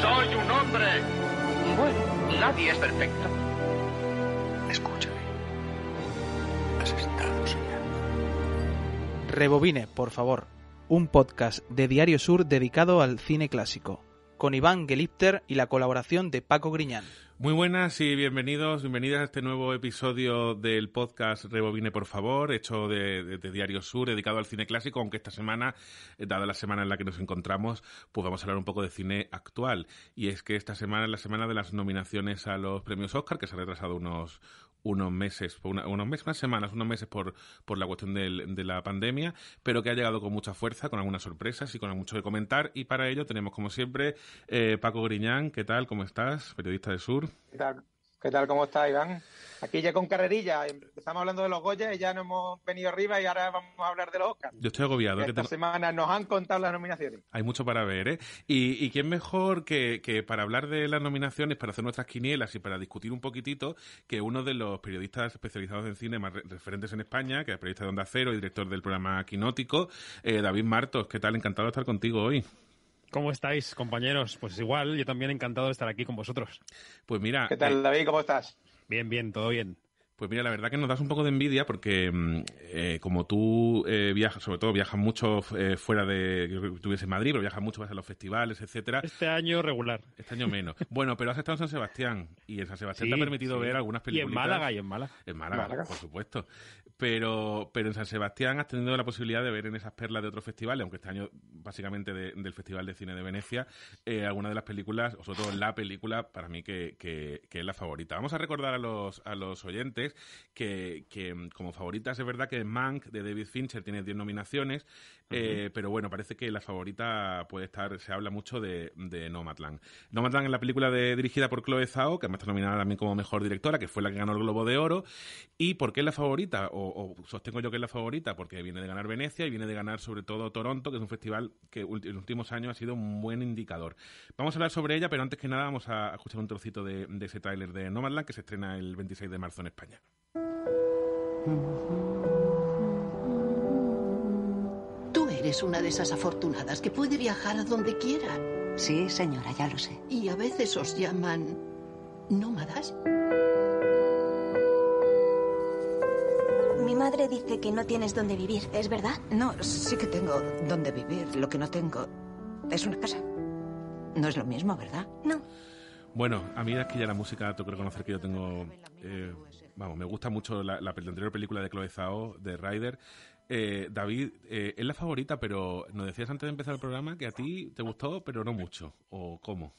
Soy un hombre. Bueno, nadie es perfecto. Escúchame. Has estado soñando. Rebobine, por favor. Un podcast de Diario Sur dedicado al cine clásico. Con Iván Gelipter y la colaboración de Paco Griñán. Muy buenas y bienvenidos, bienvenidas a este nuevo episodio del podcast Rebobine, por favor, hecho de, de- Diario Sur, dedicado al cine clásico, aunque esta semana, eh, dada la semana en la que nos encontramos, pues vamos a hablar un poco de cine actual. Y es que esta semana es la semana de las nominaciones a los premios Oscar, que se ha retrasado unos unos meses, una- unos meses, unas semanas, unos meses por, por la cuestión del- de la pandemia, pero que ha llegado con mucha fuerza, con algunas sorpresas y con mucho que comentar. Y para ello tenemos, como siempre, eh, Paco Griñán, ¿qué tal? ¿Cómo estás? Periodista de Sur. ¿Qué tal? ¿Qué tal? ¿Cómo está, Iván? Aquí ya con carrerilla. Empezamos hablando de los Goya y ya nos hemos venido arriba y ahora vamos a hablar de los Oscars. Yo estoy agobiado. Esta tengo- semana nos han contado las nominaciones. Hay mucho para ver, ¿eh? Y, y quién mejor que, que para hablar de las nominaciones, para hacer nuestras quinielas y para discutir un poquitito, que uno de los periodistas especializados en cine más re- referentes en España, que es periodista de Onda Cero y director del programa Quinótico, eh, David Martos. ¿Qué tal? Encantado de estar contigo hoy. ¿Cómo estáis, compañeros? Pues igual, yo también encantado de estar aquí con vosotros. Pues mira, ¿Qué tal, eh, David? ¿Cómo estás? Bien, bien, todo bien. Pues mira, la verdad que nos das un poco de envidia porque mm, eh, como tú eh, viajas, sobre todo viajas mucho eh, fuera de, yo creo que en Madrid, pero viajas mucho vas a los festivales, etcétera. Este año regular. Este año menos. Bueno, pero has estado en San Sebastián y en San Sebastián Sí, te ha permitido sí. ver algunas Y películas. en Málaga, y en Málaga. En Málaga, Málaga. por supuesto. Pero, pero en San Sebastián has tenido la posibilidad de ver en esas perlas de otros festivales, aunque este año básicamente de- del Festival de Cine de Venecia, eh, algunas de las películas, o sobre todo la película para mí que, que- que es la favorita. Vamos a recordar a los, a los oyentes que, que, como favoritas es verdad que Mank de David Fincher tiene 10 nominaciones, eh, pero bueno, parece que la favorita puede estar, se habla mucho de, de Nomadland. Nomadland es la película de, dirigida por Chloe Zhao, que además está nominada también como mejor directora, que fue la que ganó el Globo de Oro. ¿Y por qué es la favorita? O, o sostengo yo que es la favorita, porque viene de ganar Venecia y viene de ganar sobre todo Toronto, que es un festival que en los últimos años ha sido un buen indicador. Vamos a hablar sobre ella, pero antes que nada vamos a escuchar un trocito de, de ese tráiler de Nomadland que se estrena el 26 de marzo en España. Tú eres una de esas afortunadas que puede viajar a donde quiera. Sí, señora, ya lo sé. Y a veces os llaman nómadas. Mi madre dice que no tienes dónde vivir, ¿es verdad? No, sí que tengo donde vivir. Lo que no tengo es una casa. No es lo mismo, ¿verdad? No. Bueno, a mí es que ya la música tengo que reconocer que yo tengo... eh, vamos, me gusta mucho la, la, la anterior película de Chloe Zhao, de Ryder. Eh, David, eh, es la favorita, pero nos decías antes de empezar el programa que a ti te gustó, pero no mucho. ¿O cómo?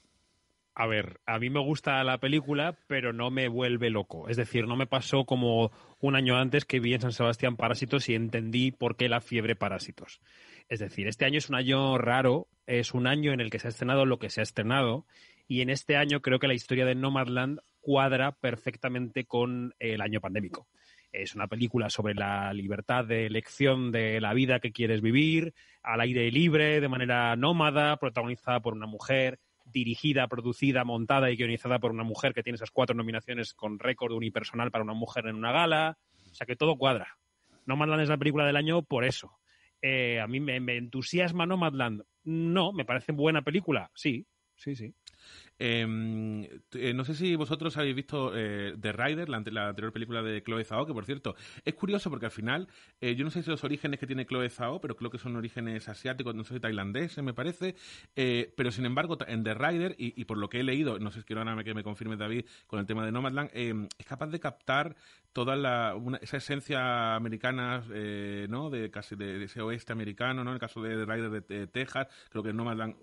A ver, a mí me gusta la película, pero no me vuelve loco. Es decir, no me pasó como un año antes que vi en San Sebastián Parásitos y entendí por qué la fiebre Parásitos. Es decir, este año es un año raro, es un año en el que se ha estrenado lo que se ha estrenado, y en este año creo que la historia de Nomadland cuadra perfectamente con el año pandémico. Es una película sobre la libertad de elección de la vida que quieres vivir, al aire libre, de manera nómada, protagonizada por una mujer dirigida, producida, montada y guionizada por una mujer que tiene esas cuatro nominaciones con récord unipersonal para una mujer en una gala. O sea que todo cuadra. Nomadland es la película del año por eso. Eh, a mí me, me entusiasma Nomadland. No, me parece buena película. Sí, sí, sí. Eh, eh, no sé si vosotros habéis visto eh, The Rider, la, ante- la anterior película de Chloe Zhao, que por cierto es curioso porque al final, eh, yo no sé si los orígenes que tiene Chloe Zhao, pero creo que son orígenes asiáticos, no sé, tailandeses me parece, eh, pero sin embargo en The Rider, y, por lo que he leído, no sé si quiero ahora que me confirme David con el tema de Nomadland, es capaz de captar toda la, una- esa esencia americana, ¿no? De casi de, ese oeste americano, ¿no? En el caso de The Rider de, de Texas, creo que Nomadland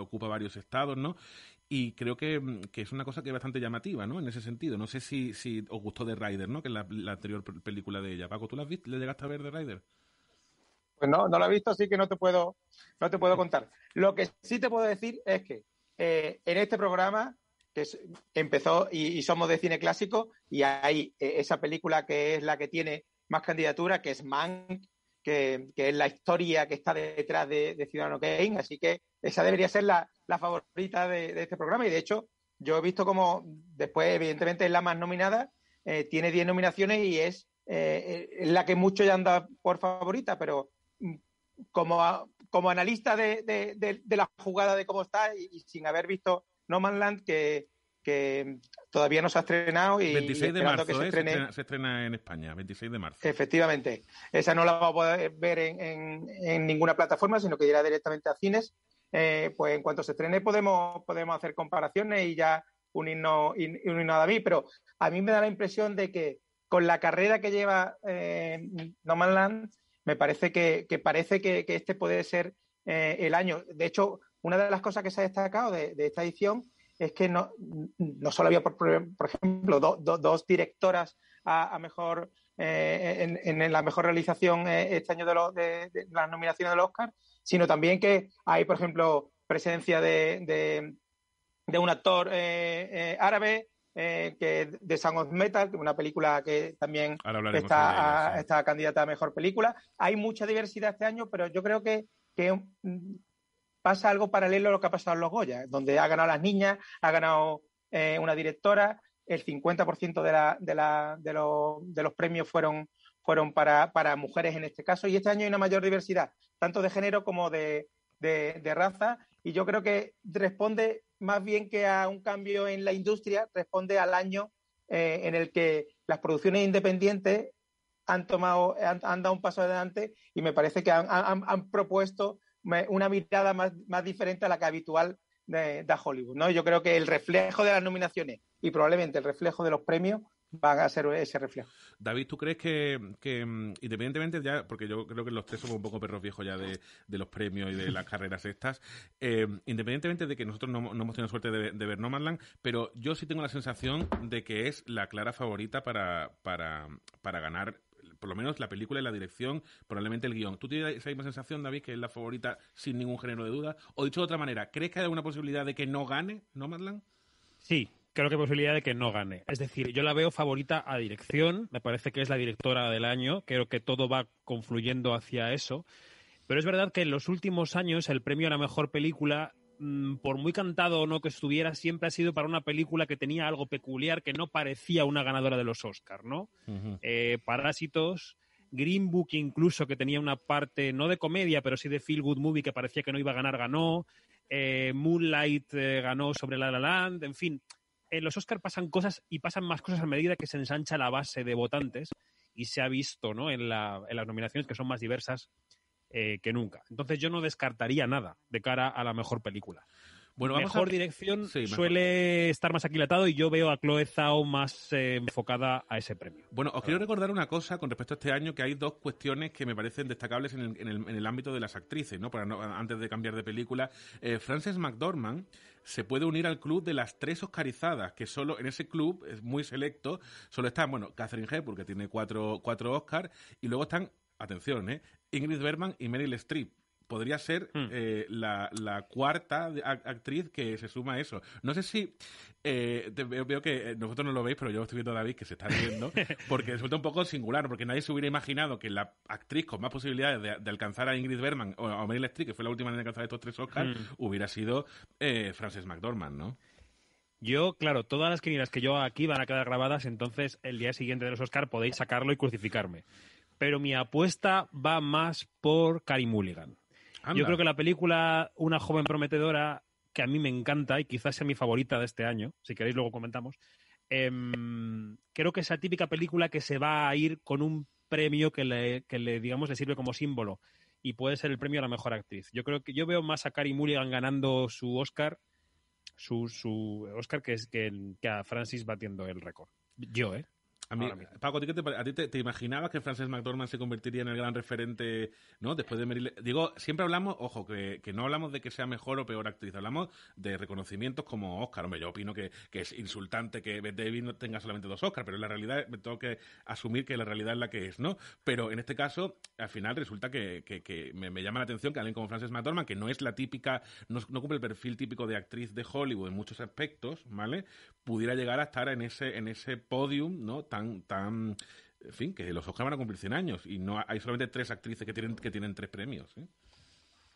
ocupa varios estados, ¿no? Y creo que, mm, que es una cosa que es bastante llamativa, ¿no? En ese sentido. No sé si, si os gustó The Rider, ¿no? Que es la, la anterior pe- película de ella. Paco, ¿tú la has visto? ¿Le llegaste a ver The Rider? Pues no, no lo he visto, así que no te puedo, no te puedo contar. Lo que sí te puedo decir es que eh, en este programa que empezó y, somos de cine clásico y hay eh, esa película que es la que tiene más candidatura, que es Mank, que, es la historia que está detrás de, Ciudadano Kane, así que esa debería ser la, favorita de, este programa. Y de hecho yo he visto como después evidentemente es la más nominada, eh, tiene 10 nominaciones y es la que mucho ya anda por favorita, pero mm, como, como analista de, la jugada de cómo está y, sin haber visto No Man Land, que, todavía no se ha estrenado y 26 de marzo, que se, estrene... se, estrena, en España, 26 de marzo. Efectivamente, esa no la vamos a poder ver en, ninguna plataforma, sino que irá directamente a cines. Eh, pues en cuanto se estrene podemos, podemos hacer comparaciones y ya unirnos, unirnos a David, pero a mí me da la impresión de que con la carrera que lleva eh, No Man Land, me parece que, parece que, este puede ser eh, el año. De hecho, una de las cosas que se ha destacado de, esta edición es que no, no solo había, por, ejemplo, dos directoras a, mejor eh, en, la mejor realización eh, este año de, las nominaciones del Oscar, sino también que hay, por ejemplo, presencia de, un actor árabe, eh, que de Sound of Metal, una película que también está, está, candidata a mejor película. Hay mucha diversidad este año, pero yo creo que, pasa algo paralelo a lo que ha pasado en los Goya, donde ha ganado las niñas, ha ganado eh, una directora, el 50% de, los premios fueron, para, mujeres en este caso, y este año hay una mayor diversidad, tanto de género como de, de raza, y yo creo que responde más bien que a un cambio en la industria, responde al año eh, en el que las producciones independientes han tomado, han, dado un paso adelante y me parece que han, propuesto una mirada más, más, diferente a la que habitual de, de, Hollywood. ¿no? Yo creo que el reflejo de las nominaciones y probablemente el reflejo de los premios van a ser ese reflejo. David, ¿tú crees que, mm, independientemente ya, porque yo creo que los tres somos un poco perros viejos ya de, los premios y de las carreras estas, eh, independientemente de que nosotros no, hemos tenido suerte de, ver No pero yo sí tengo la sensación de que es la clara favorita para, para ganar por lo menos la película y la dirección, probablemente el guion. ¿Tú tienes esa misma sensación, David, que es la favorita sin ningún género de duda? O dicho de otra manera, ¿crees que hay alguna posibilidad de que no gane Nomadland? Sí, creo que hay posibilidad de que no gane. Es decir, yo la veo favorita a dirección, me parece que es la directora del año, creo que todo va confluyendo hacia eso. Pero es verdad que en los últimos años el premio a la mejor película, por muy cantado o no que estuviera, siempre ha sido para una película que tenía algo peculiar que no parecía una ganadora de los Oscars, ¿no? Eh, Parásitos, Green Book incluso, que tenía una parte, no de comedia, pero sí de feel good movie, que parecía que no iba a ganar, ganó. Eh, Moonlight eh, ganó sobre La La Land, en fin en los Oscars pasan cosas y pasan más cosas a medida que se ensancha la base de votantes y se ha visto ¿no? en, la, en las nominaciones que son más diversas eh, que nunca. Entonces yo no descartaría nada de cara a la mejor película. Bueno, mejor dirección suele estar más aquilatado y yo veo a Chloe Zhao más eh, enfocada a ese premio. Bueno, os quiero recordar una cosa con respecto a este año, que hay dos cuestiones que me parecen destacables en el, en el, ámbito de las actrices, ¿no? Para antes de cambiar de película. Eh, Frances McDormand se puede unir al club de las tres oscarizadas, que solo en ese club es muy selecto, solo están, bueno, Catherine Hepburn, que tiene cuatro, cuatro Oscars, y luego están, atención, ¿eh? Ingrid Bergman y Meryl Streep podría ser hmm. eh, la, cuarta actriz que se suma a eso. No sé si eh, veo, que eh, nosotros no lo veis, pero yo estoy viendo a David que se está riendo, porque resulta un poco singular, porque nadie se hubiera imaginado que la actriz con más posibilidades de, alcanzar a Ingrid Bergman o a Meryl Streep, que fue la última en alcanzar estos tres Oscars, hmm. hubiera sido Frances McDormand, ¿no? Yo, claro, todas las quinielas que yo aquí van a quedar grabadas, entonces el día siguiente de los Oscars podéis sacarlo y crucificarme. Pero mi apuesta va más por Carey Mulligan. Yo creo que la película Una joven prometedora, que a mí me encanta y quizás sea mi favorita de este año, si queréis luego comentamos, em, creo que esa típica película que se va a ir con un premio que le, que le, digamos, le sirve como símbolo y puede ser el premio a la mejor actriz. Yo creo que yo veo más a Carey Mulligan ganando su Oscar, su, su Oscar que, es, que, que a Francis batiendo el récord. Yo, ¿eh? A mí, Paco, ¿a ti, te, a ti te, imaginabas que Frances McDormand se convertiría en el gran referente, ¿no? Después de Meryl... Digo, siempre hablamos, ojo, que, que, no hablamos de que sea mejor o peor actriz, hablamos de reconocimientos como Oscar. Hombre, yo opino que, que es insultante que Bette Davis no tenga solamente dos Oscars, pero en la realidad me tengo que asumir que la realidad es la que es, ¿no? Pero en este caso, al final resulta que, que me, me, llama la atención que alguien como Frances McDormand, que no es la típica, no, no cumple el perfil típico de actriz de Hollywood en muchos aspectos, ¿vale? Pudiera llegar a estar en ese, en ese podium, ¿no? tan, tan, en fin, que los Oscar van a cumplir 100 años y no hay solamente tres actrices que tienen, que tienen tres premios. ¿eh?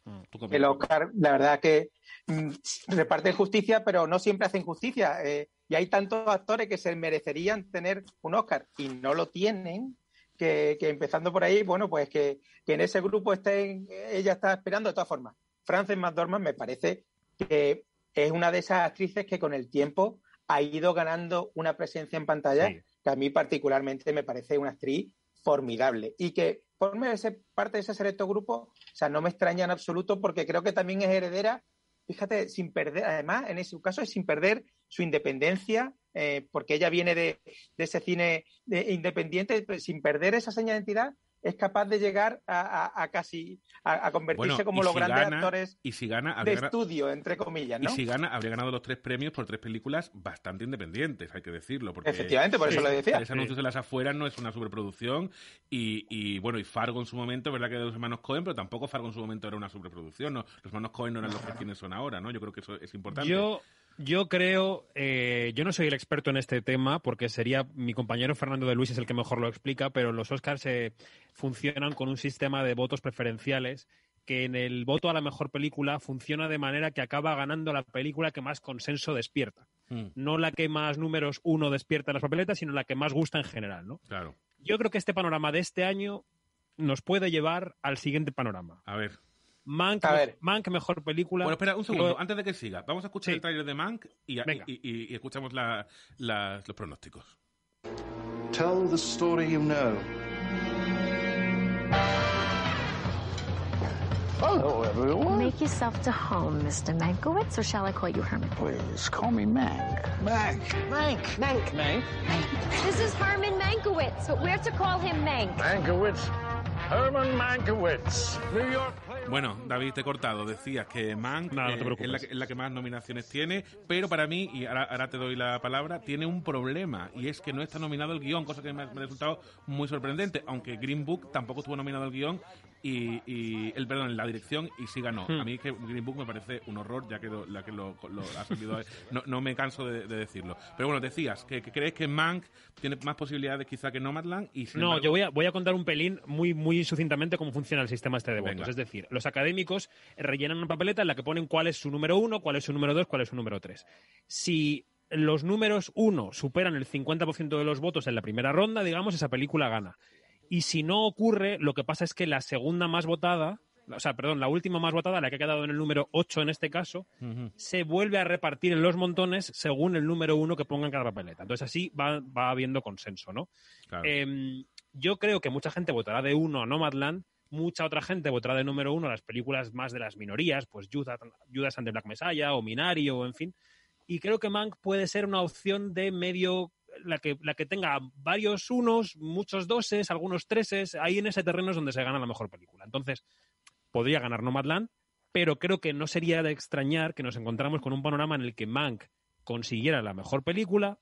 Mm. El Oscar, la verdad que mm, reparte justicia, pero no siempre hacen justicia. Eh, y hay tantos actores que se merecerían tener un Oscar y no lo tienen, que, empezando por ahí, bueno, pues que, que, en ese grupo estén, ella está esperando de todas formas. Frances McDormand me parece que es una de esas actrices que con el tiempo ha ido ganando una presencia en pantalla que a mí particularmente me parece una actriz formidable y que forme parte de ese selecto grupo, o sea, no me extraña en absoluto porque creo que también es heredera, fíjate, sin perder, además, en ese caso es sin perder su independencia, eh, porque ella viene de, ese cine independiente, sin perder esa señal de identidad, es capaz de llegar a, casi a, convertirse como los grandes actores y si gana, de estudio, entre comillas. ¿no? Y si gana, habría ganado los tres premios por tres películas bastante independientes, hay que decirlo. Porque, Efectivamente, por eso lo decía. Ese anuncios de las afueras no es una superproducción y, y, bueno, y Fargo en su momento, verdad que de los hermanos Cohen, pero tampoco Fargo en su momento era una superproducción. ¿no? Los hermanos Cohen no eran los que quienes son ahora, ¿no? Yo creo que eso es importante. Yo yo creo, eh, yo no soy el experto en este tema porque sería mi compañero Fernando de Luis es el que mejor lo explica, pero los Oscars se funcionan con un sistema de votos preferenciales que en el voto a la mejor película funciona de manera que acaba ganando la película que más consenso despierta. Hmm. No la que más números uno despierta en las papeletas, sino la que más gusta en general, ¿no? Claro. Yo creo que este panorama de este año nos puede llevar al siguiente panorama. A ver. Mank, Mank, mejor película. Bueno, espera un segundo, antes de que siga. Vamos a escuchar el tráiler de Mank y, y, y, escuchamos la, la, los pronósticos. Tell the story you know. Hello, everyone. Make yourself to home, Mr. Mankowitz, or shall I call you Herman? Please, call me Mank. Mank. Mank. Mank. Mank. Mank. This is Herman Mankowitz, but we're to call him Mank. Mankowitz. Herman Mankiewicz, New York. Bueno, David, te he cortado. Decías que Mank eh, es, la, que más nominaciones tiene, pero para mí, y ahora, te doy la palabra, tiene un problema, y es que no está nominado el guion, cosa que me ha, me ha resultado muy sorprendente, aunque Green Book tampoco estuvo nominado el guion, y, el perdón, en la dirección y sí ganó. Hmm. A mí que Green Book me parece un horror, ya que lo, la que lo, ha salido. No, no, me canso de, decirlo. Pero bueno, decías que, crees que Mank tiene más posibilidades quizá que Nomadland y No, yo voy a, voy a contar un pelín muy, muy sucintamente cómo funciona el sistema este de votos. Es decir, los académicos rellenan una papeleta en la que ponen cuál es su número uno, cuál es su número dos, cuál es su número tres. Si los números uno superan el 50% de los votos en la primera ronda, digamos, esa película gana. Y si no ocurre, lo que pasa es que la segunda más votada, o sea, perdón, la última más votada, la que ha quedado en el número 8 en este caso, se vuelve a repartir en los montones según el número 1 que ponga en cada papeleta. Entonces así va, va habiendo consenso, ¿no? Em, yo creo que mucha gente votará de 1 a Nomadland, mucha otra gente votará de número 1 a las películas más de las minorías, pues Judas, Judas and the Black Messiah o Minari o en fin. Y creo que Mank puede ser una opción de medio la que, la que tenga varios unos, muchos doses, algunos treses, ahí en ese terreno es donde se gana la mejor película. Entonces, podría ganar Nomadland, pero creo que no sería de extrañar que nos encontramos con un panorama en el que Mank consiguiera la mejor película,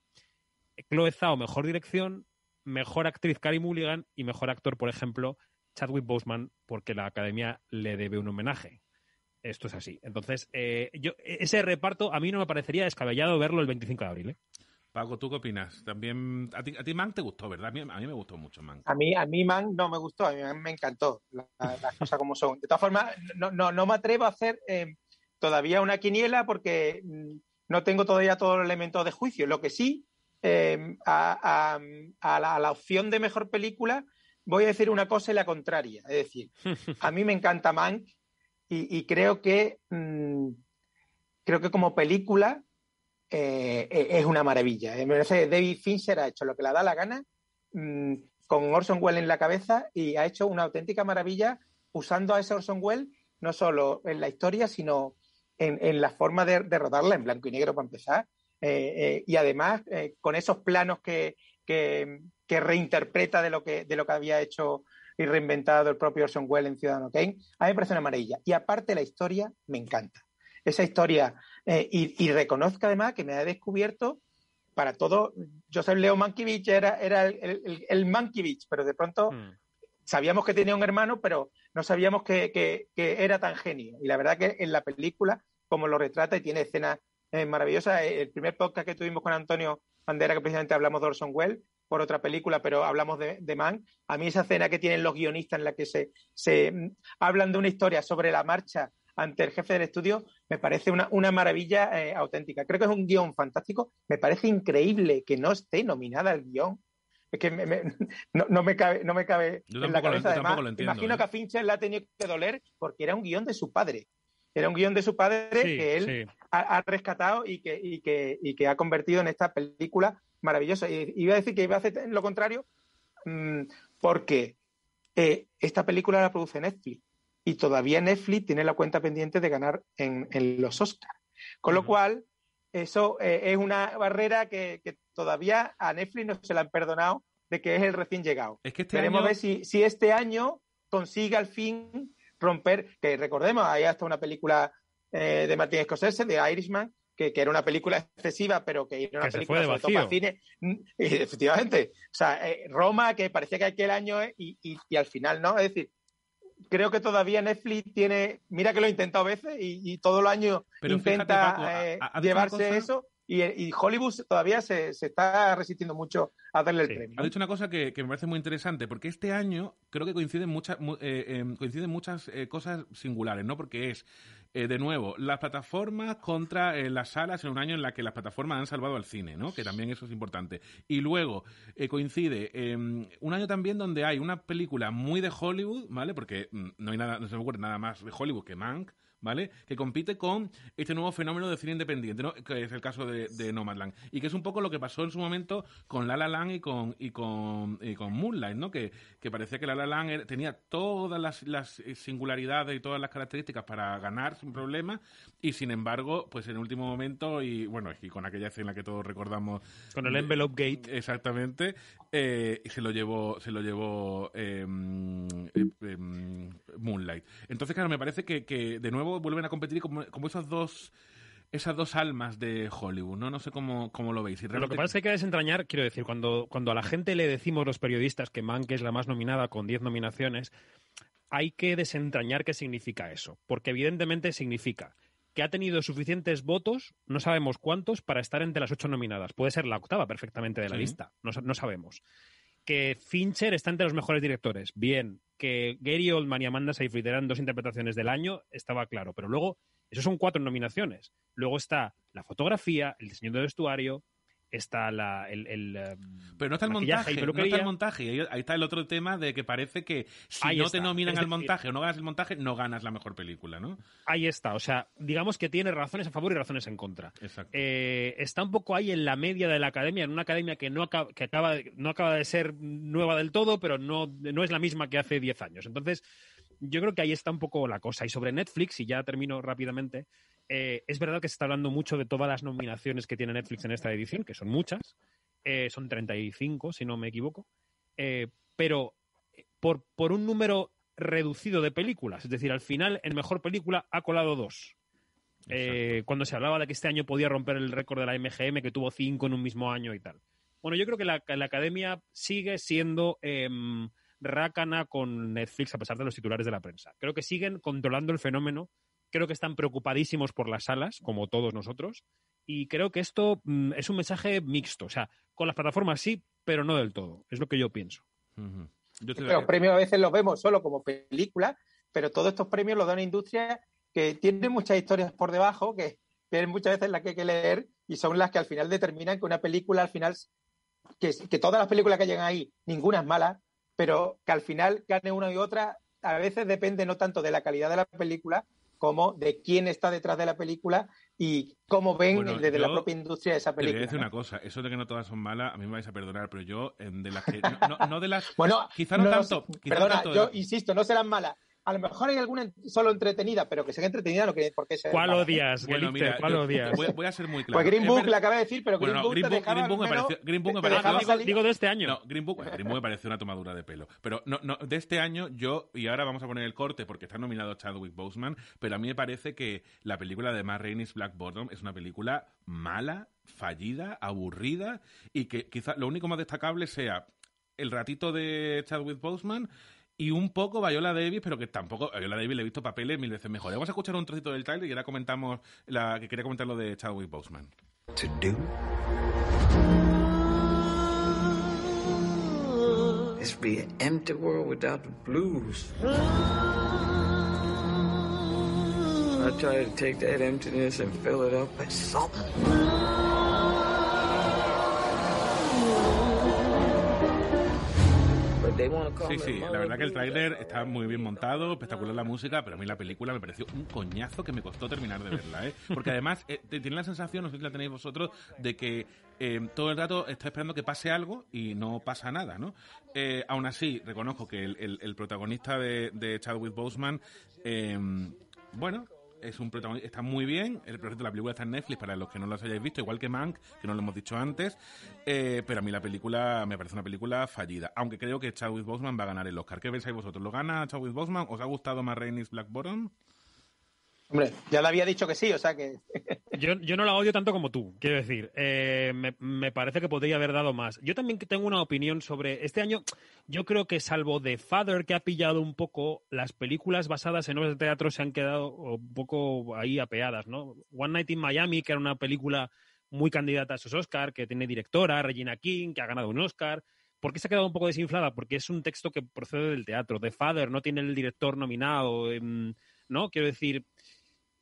Chloe Zhao mejor dirección, mejor actriz Carey Mulligan y mejor actor, por ejemplo, Chadwick Boseman, porque la Academia le debe un homenaje. Esto es así. Entonces, eh, yo, ese reparto a mí no me parecería descabellado verlo el 25 de abril. ¿eh? Paco, ¿tú qué opinas? También a ti, a ti Man te gustó, ¿verdad? A mí, me gustó mucho Man. A mí, a mí Man no me gustó, a mí me encantó las cosas como son. De todas formas, no, no, no me atrevo a hacer eh, todavía una quiniela porque mm, no tengo todavía todos los elementos de juicio. Lo que sí, eh, a, la, opción de mejor película, voy a decir una cosa y la contraria. Es decir, a mí me encanta Man y, creo que mm, creo que como película eh, e-, es una maravilla. Me parece que David Fincher ha hecho lo que le da la gana mm, con Orson Welles en la cabeza y ha hecho una auténtica maravilla usando a ese Orson Welles no solo en la historia, sino en, la forma de, rodarla en blanco y negro para empezar. Eh, eh, y además con esos planos que, que, que reinterpreta de lo que, de lo que había hecho y reinventado el propio Orson Welles en Ciudadano Kane, a mí me parece una maravilla. Y aparte la historia me encanta. Esa historia, eh, y, y, reconozco además que me ha descubierto para todo, Joseph Leo Mankiewicz era, era el, el, el Mankiewicz, pero de pronto Hmm. sabíamos que tenía un hermano, pero no sabíamos que, que, que, era tan genio. Y la verdad que en la película, como lo retrata y tiene escenas eh, maravillosas, el primer podcast que tuvimos con Antonio Bandera, que precisamente hablamos de Orson Welles, por otra película, pero hablamos de, de Man. A mí esa escena que tienen los guionistas en la que se, se mm, hablan de una historia sobre la marcha ante el jefe del estudio, me parece una, una maravilla eh, auténtica. Creo que es un guion fantástico. Me parece increíble que no esté nominada el guion. Es que me, me, no, no, me cabe, no me cabe Yo en la lo- cabeza. Además, lo entiendo, imagino ¿eh? que a Fincher le ha tenido que doler porque era un guion de su padre. Era un guion de su padre Sí, que él sí. Ha, ha rescatado y que, y, que, y que ha convertido en esta película maravillosa. Y iba a decir que iba a hacer lo contrario mm, porque eh, esta película la produce Netflix y todavía Netflix tiene la cuenta pendiente de ganar en, en los Oscars. Con lo cual, eso eh, es una barrera que, que todavía a Netflix no se la han perdonado de que es el recién llegado. Es que este Veremos año- ver si, si este año consigue al fin romper, que recordemos, hay hasta una película eh, de Martin Scorsese, de Irishman, que, que era una película excesiva, pero que era una Que película sobre todo para cine. Mm, efectivamente. O sea, eh, Roma, que parecía que aquel año eh, y, y, y al final no. Es decir, creo que todavía Netflix tiene, mira que lo he intentado a veces y, y todos los años Pero fíjate, intenta Paco, ha- eh, ha- llevarse cosa- eso y, y Hollywood todavía se, se está resistiendo mucho a darle el premio. Ha dicho una cosa que, que me parece muy interesante, porque este año creo que coinciden muchas, mu- eh, eh, coinciden muchas cosas singulares, ¿no? Porque es, eh, de nuevo, las plataformas contra eh, las salas en un año en la que las plataformas han salvado al cine, ¿no? Que también eso es importante. Y luego eh, coincide eh, un año también donde hay una película muy de Hollywood, ¿vale? Porque mm, no hay nada, no se me ocurre nada más de Hollywood que Mank. ¿Vale? Que compite con este nuevo fenómeno de cine independiente, ¿no? Que es el caso de, de Nomadland. Y que es un poco lo que pasó en su momento con La La Land y con, y con, y con Moonlight, ¿no? Que, que parecía que La La Land tenía todas las, las singularidades y todas las características para ganar sin problema. Y sin embargo, pues en el último momento, y bueno, y con aquella escena que todos recordamos. Con el envelope gate. Exactamente. eh, se lo llevó, se lo llevó eh, eh, Moonlight. Entonces, claro, me parece que, que de nuevo vuelven a competir como, como esos dos esas dos almas de Hollywood, ¿no? No sé cómo, cómo lo veis. Si Lo que realmente- pasa es que hay que desentrañar, quiero decir, cuando, cuando a la gente le decimos los periodistas que Mank es la más nominada con 10 nominaciones, hay que desentrañar qué significa eso. Porque evidentemente significa que ha tenido suficientes votos, no sabemos cuántos, para estar entre las ocho nominadas. Puede ser la octava perfectamente de la Sí. lista, no, no sabemos. Que Fincher está entre los mejores directores, bien. Que Gary Oldman y Amanda Seyfried eran dos interpretaciones del año, estaba claro. Pero luego, esos son cuatro nominaciones. Luego está la fotografía, el diseño del vestuario, está la, el, el, em, Pero no está el montaje, no está el montaje. Ahí, está el otro tema de que parece que si Ahí no está. te nominan al montaje o no ganas el montaje, no ganas la mejor película, ¿no? Ahí está, o sea, digamos que tiene razones a favor y razones en contra. Exacto. Eh, está un poco ahí en la media de la academia, en una academia que no acaba, que acaba, de- no acaba de ser nueva del todo, pero no, no es la misma que hace 10 años. Entonces, yo creo que ahí está un poco la cosa. Y sobre Netflix, y ya termino rápidamente, eh, es verdad que se está hablando mucho de todas las nominaciones que tiene Netflix en esta edición, que son muchas, eh, son 35, si no me equivoco, eh, pero por, por un número reducido de películas. Es decir, al final, en mejor película ha colado dos. Eh, cuando se hablaba de que este año podía romper el récord de la MGM, que tuvo cinco en un mismo año y tal. Bueno, yo creo que la, la academia sigue siendo em, rácana con Netflix a pesar de los titulares de la prensa. Creo que siguen controlando el fenómeno. Creo que están preocupadísimos por las salas, como todos nosotros. Y creo que esto mm, es un mensaje mixto. O sea, con las plataformas sí, pero no del todo. Es lo que yo pienso. Ujú. Yo estoy que de- los premios a veces los vemos solo como películas, pero todos estos premios los da una industria que tiene muchas historias por debajo, que tienen muchas veces las que hay que leer y son las que al final determinan que una película al final, que, que todas las películas que llegan ahí, ninguna es mala, pero que al final gane una y otra, a veces depende no tanto de la calidad de la película como de quién está detrás de la película y cómo ven Bueno, desde la propia industria esa Te voy a película. decir ¿no? una cosa, eso de que no todas son malas, a mí me vais a perdonar, pero yo, de las que. No, no- no de las. Bueno, quizá no, tanto. quizá perdona, tanto de yo insisto, no serán malas, a lo mejor hay alguna solo entretenida, pero que sea entretenida no quiere porque sea. ¿Cuál odias, Bueno, mira, ¿Cuál odias? voy, voy a ser muy claro. Pues Green Book le acaba de decir, pero Green Bueno, Book Green Book, Green Book me pareció, Green Book me pareció- digo, de este año. No, Green Book, Green Book me parece una tomadura de pelo. Pero no, no, de este año yo, y ahora vamos a poner el corte porque está nominado Chadwick Boseman, pero a mí me parece que la película de Matt Rainey's Black Bottom es una película mala, fallida, aburrida y que quizás lo único más destacable sea el ratito de Chadwick Boseman y un poco Viola Davis, pero que tampoco Viola Davis le he visto papeles mil veces mejores. Vamos a escuchar un trocito del trailer y ahora comentamos la que quería comentar lo de Chadwick Boseman. To do is be an empty world without the blues. I try to take that emptiness and fill it up with something. Sí, sí, la verdad que el tráiler está muy bien montado, espectacular la música, pero a mí la película me pareció un coñazo que me costó terminar de verla, ¿eh? Porque además eh, tiene la sensación, no sé si la tenéis vosotros, de que eh, todo el rato está esperando que pase algo y no pasa nada, ¿no? Eh, aún así, reconozco que el, el- el protagonista de, de Chadwick Boseman, bueno, es un protagonista, está muy bien. El proyecto de la película está en Netflix para los que no los hayáis visto, igual que Mank, que no lo hemos dicho antes. Eh, pero a mí la película me parece una película fallida. Aunque creo que Chadwick Boseman va a ganar el Oscar. ¿Qué pensáis vosotros? ¿Lo gana Chadwick Boseman? ¿Os ha gustado más Rainey's Black Bottom? Hombre, ya le había dicho que sí, o sea que. Yo, yo no la odio tanto como tú, quiero decir. Eh, me, me parece que podría haber dado más. Yo también tengo una opinión sobre. Este año, yo creo que salvo The Father, que ha pillado un poco, las películas basadas en obras de teatro se han quedado un poco ahí apeadas, ¿no? One Night in Miami, que era una película muy candidata a esos Oscar, que tiene directora, Regina King, que ha ganado un Oscar. ¿Por qué se ha quedado un poco desinflada? Porque es un texto que procede del teatro. The Father no tiene el director nominado, em, ¿no? Quiero decir,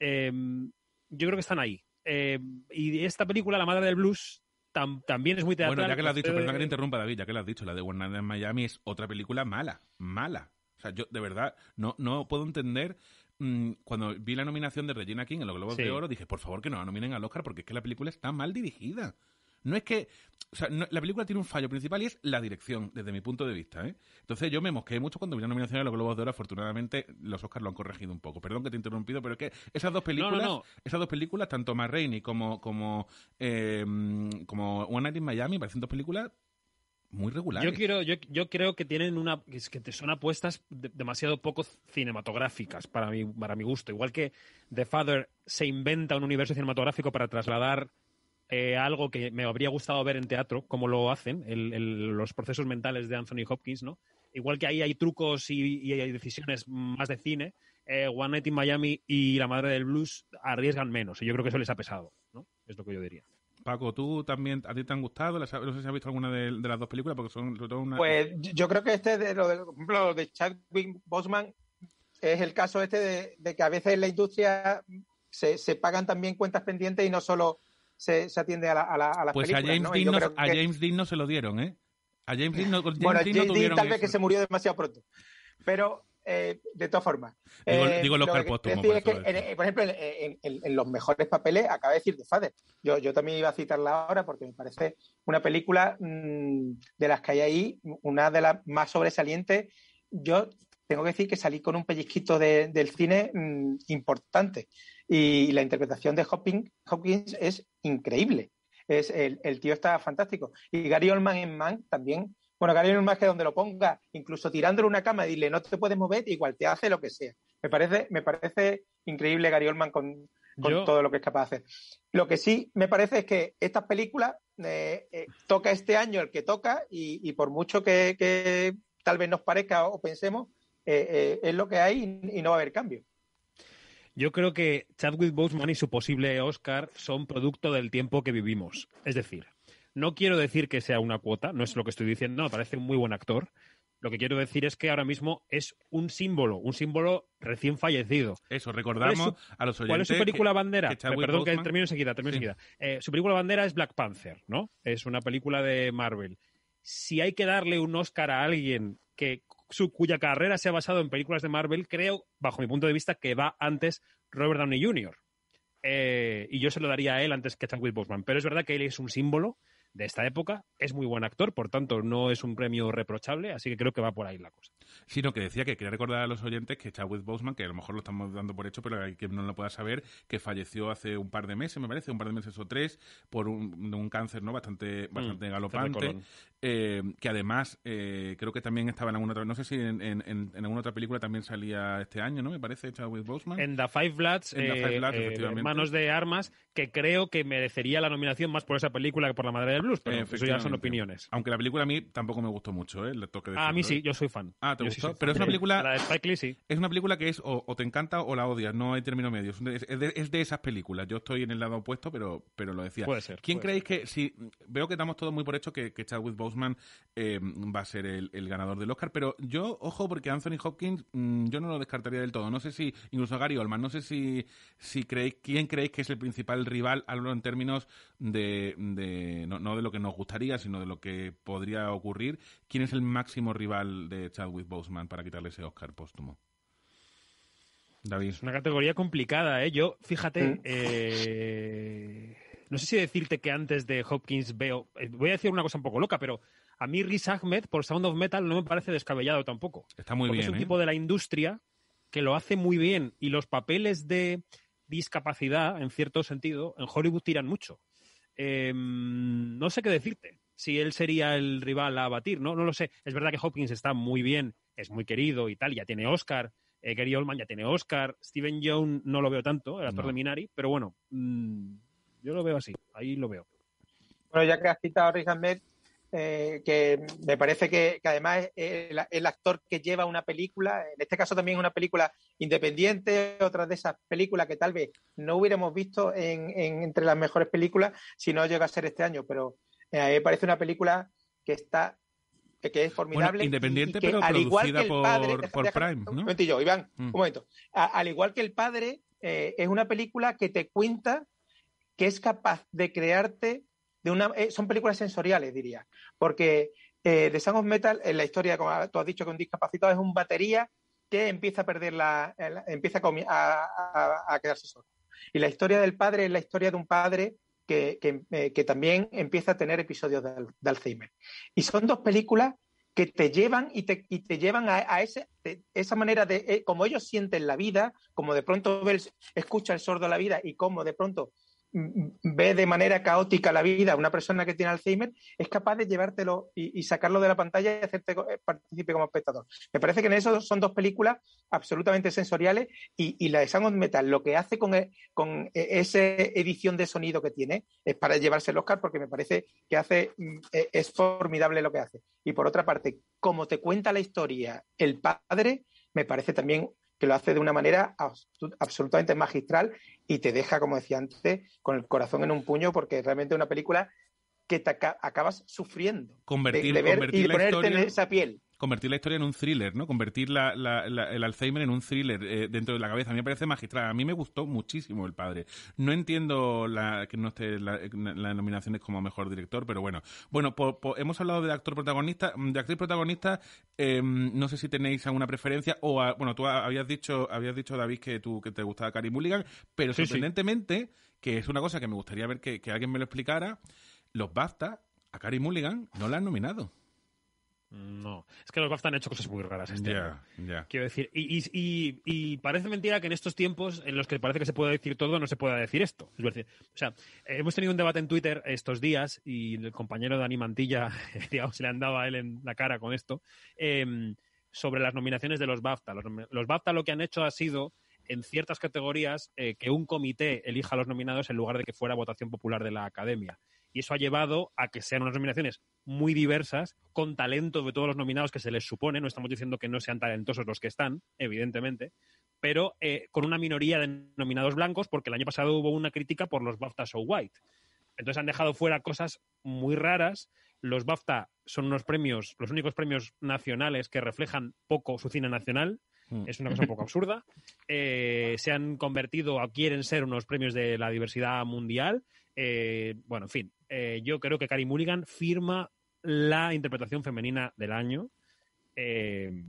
em, yo creo que están ahí. Eh, y esta película, La Madre del Blues, tam- también es muy teatral. Bueno, ya que lo has dicho, perdona que te interrumpa, David, ya que lo has dicho, la de One Night in Miami es otra película mala, mala. O sea, yo de verdad no, no puedo entender. mm, cuando vi la nominación de Regina King en los Globos Sí. de Oro, dije, por favor, que no la nominen al Oscar porque es que la película está mal dirigida. No es que. O sea, no- la película tiene un fallo principal y es la dirección, desde mi punto de vista. ¿eh? Entonces yo me mosqué mucho cuando vi la nominación de los Globos de Oro. Afortunadamente, los Oscars lo han corregido un poco. Perdón que te he interrumpido, pero es que esas dos películas, no. esas dos películas, tanto Matt Rainey como, como, eh, como One Night in Miami, parecen dos películas muy regulares. Yo quiero, yo, yo creo que tienen una, es que son apuestas de- demasiado poco cinematográficas para mi, para mi gusto. Igual que The Father se inventa un universo cinematográfico para trasladar eh, algo que me habría gustado ver en teatro, como lo hacen, el- el- los procesos mentales de Anthony Hopkins, ¿no? Igual que ahí hay trucos y, y hay decisiones más de cine, eh, One Night in Miami y La Madre del Blues arriesgan menos, y yo creo que eso les ha pesado, ¿no? Es lo que yo diría. Paco, ¿tú también, a ti te han gustado? No sé si has visto alguna de, de las dos películas, porque son sobre todo una... Pues yo- creo que este, de lo de, por ejemplo, lo de Chadwick Boseman, es el caso este de, de que a veces en la industria se, se pagan también cuentas pendientes y no solo se, se atiende a, la, a, la- a las Pues a. James, ¿no? Dean no, que- Dean se lo dieron, ¿eh? A James Dean no, James bueno, Dean no James Dean tuvieron tal vez que se murió demasiado pronto. Pero, eh, de todas formas. Digo- eh, digo el lo Oscar que póstumo, quiero decir por es que, en- por ejemplo, en, en- en los mejores papeles, acaba de decir The Father. Yo, yo también iba a citarla ahora porque me parece una película mm, de las que hay ahí, una de las más sobresalientes. Yo tengo que decir que salí con un pellizquito de- del cine mm, importante. Y la interpretación de Hopkins, Hopkins es increíble. Es, el, el tío está fantástico. Y Gary Oldman en Man también. Bueno, Gary Oldman que donde lo ponga, incluso tirándole una cama y dile no te puedes mover, igual te hace lo que sea. Me parece, me parece increíble Gary Oldman con, con Yo- todo lo que es capaz de hacer. Lo que sí me parece es que estas películas eh, eh, toca este año el que toca y, y por mucho que, que tal vez nos parezca o pensemos, eh, eh, es lo que hay y, y no va a haber cambio. Yo creo que Chadwick Boseman y su posible Oscar son producto del tiempo que vivimos. Es decir, no quiero decir que sea una cuota, no es lo que estoy diciendo, me parece un muy buen actor. Lo que quiero decir es que ahora mismo es un símbolo, un símbolo recién fallecido. Eso, recordamos a los ¿Cuál es su oyentes película que- bandera? que Perdón, que termino enseguida, termino Sí. enseguida. Eh, su película bandera es Black Panther, ¿no? Es una película de Marvel. Si hay que darle un Oscar a alguien que su, cuya carrera se ha basado en películas de Marvel, creo, bajo mi punto de vista, que va antes Robert Downey Jr. Eh, y yo se lo daría a él antes que a Chadwick Boseman. Pero es verdad que él es un símbolo de esta época, es muy buen actor, por tanto no es un premio reprochable, así que creo que va por ahí la cosa. Sino que decía que quería recordar a los oyentes que Chadwick Boseman, que a lo mejor lo estamos dando por hecho, pero hay que no lo pueda saber, que falleció hace un par de meses, me parece, un par de meses o tres, por un, un cáncer no bastante, bastante galopante, eh, que además eh, creo que también estaba en alguna otra, no sé si en, en, en, alguna otra película también salía este año, ¿no? Me parece, Chadwick Boseman. En The Five Bloods, Five Bloods, eh, efectivamente. Manos de Armas, que creo que merecería la nominación más por esa película que por La Madre del Blues, pero eso ya son opiniones. Aunque la película a mí tampoco me gustó mucho, ¿eh? Le toque Ah, a mí sí, yo soy fan. Ah, ¿te Yo sí gustó? soy fan. Pero es una película... La de Spike Lee, sí. Es una película que es o, o te encanta o la odias, no hay término medio. Es de, es de- es de esas películas. Yo estoy en el lado opuesto, pero, pero lo decía. Puede ser, ¿Quién puede creéis que, si veo que damos todo muy por hecho que, que Chadwick Boseman eh, va a ser el, el ganador del Oscar, pero yo, ojo, porque Anthony Hopkins mm, yo no lo descartaría del todo. No sé si, incluso Gary Oldman, no sé si, si creéis, quién creéis que es el principal rival, hablo en términos de, de no, no de lo que nos gustaría, sino de lo que podría ocurrir. ¿Quién es el máximo rival de Chadwick Boseman para quitarle ese Oscar póstumo? David. Es una categoría complicada, ¿eh? Yo, fíjate, Mm. eh, no sé si decirte que antes de Hopkins veo... eh, Voy a decir una cosa un poco loca, pero a mí Riz Ahmed por Sound of Metal no me parece descabellado tampoco. Está muy Porque bien, es un ¿eh? tipo de la industria que lo hace muy bien y los papeles de discapacidad, en cierto sentido, en Hollywood tiran mucho. Eh, no sé qué decirte. Si él sería el rival a batir, ¿no? No lo sé. Es verdad que Hopkins está muy bien, es muy querido y tal, ya tiene Oscar. Eh, Gary Oldman ya tiene Oscar. Steven Yeun no lo veo tanto, el actor No. de Minari, pero bueno, mm, yo lo veo así, ahí lo veo. Bueno, ya que has citado a Riz Ahmed, eh, que me parece que, que además es el, el actor que lleva una película, en este caso también una película independiente, otra de esas películas que tal vez no hubiéramos visto en, en- entre las mejores películas si no llega a ser este año, pero eh, a mí me parece una película que está que, es formidable. Bueno, independiente, y que, pero al igual que producida el padre, por- por déjame- Prime, ¿no? Un Iván, Mm. un momento. A- al igual que el padre, eh, es una película que te cuenta que es capaz de crearte eh, son películas sensoriales diría porque eh, The Sound of Metal en la historia como tú has dicho que un discapacitado es un batería que empieza a perder la, empieza a, quedarse solo. Y la historia del padre es la historia de un padre que, que, eh, también empieza a tener episodios de, al- de Alzheimer. Y son dos películas que te llevan y te, y te llevan a, a esa manera de, eh, como ellos sienten la vida, como de pronto ve el- escucha el sordo la vida y como de pronto ve de manera caótica la vida una persona que tiene Alzheimer, es capaz de llevártelo y, sacarlo de la pantalla y hacerte eh, participe como espectador. Me parece que en eso son dos películas absolutamente sensoriales y, y la de Sound of Metal lo que hace con, e- con e- esa edición de sonido que tiene es para llevarse el Oscar porque me parece que hace mm, es formidable lo que hace. Y por otra parte, como te cuenta la historia el padre, me parece también que lo hace de una manera absolutamente magistral y te deja, como decía antes, con el corazón en un puño porque realmente es una película que te aca- acabas sufriendo Convertir, de, ver convertir y de ponerte historia, en esa piel. Convertir la historia en un thriller, ¿no? Convertir la- la- la- el Alzheimer en un thriller eh, dentro de la cabeza. A mí me parece magistral. A mí me gustó muchísimo El Padre. No entiendo la, que no esté la- las nominaciones como mejor director, pero bueno. Bueno, po- po- hemos hablado de actor protagonista, de actriz protagonista. eh, no sé si tenéis alguna preferencia o, a- bueno, tú habías dicho, habías dicho David que tú que te gustaba Carey Mulligan, pero Sí, sí. sorprendentemente, que es una cosa que me gustaría ver que, que alguien me lo explicara, los BAFTA a Carey Mulligan no la han nominado. No, es que los BAFTA han hecho cosas muy raras este Ya, año. Quiero decir, y, y- y- y parece mentira que en estos tiempos en los que parece que se pueda decir todo, no se pueda decir esto. Es decir, o sea, hemos tenido un debate en Twitter estos días y el compañero Dani Mantilla, digamos, le han dado a él en la cara con esto, eh, sobre las nominaciones de los BAFTA. Los, los BAFTA lo que han hecho ha sido, en ciertas categorías, eh, que un comité elija a los nominados en lugar de que fuera votación popular de la academia. Y eso ha llevado a que sean unas nominaciones muy diversas, con talento de todos los nominados que se les supone. No estamos diciendo que no sean talentosos los que están, evidentemente, pero eh, con una minoría de nominados blancos, porque el año pasado hubo una crítica por los BAFTA So White. Entonces han dejado fuera cosas muy raras. Los BAFTA son unos premios, los únicos premios nacionales que reflejan poco su cine nacional. Es una cosa un poco absurda. Eh, se han convertido o quieren ser unos premios de la diversidad mundial. Eh, bueno, en fin, eh, yo creo que Carey Mulligan firma la interpretación femenina del año. Eh,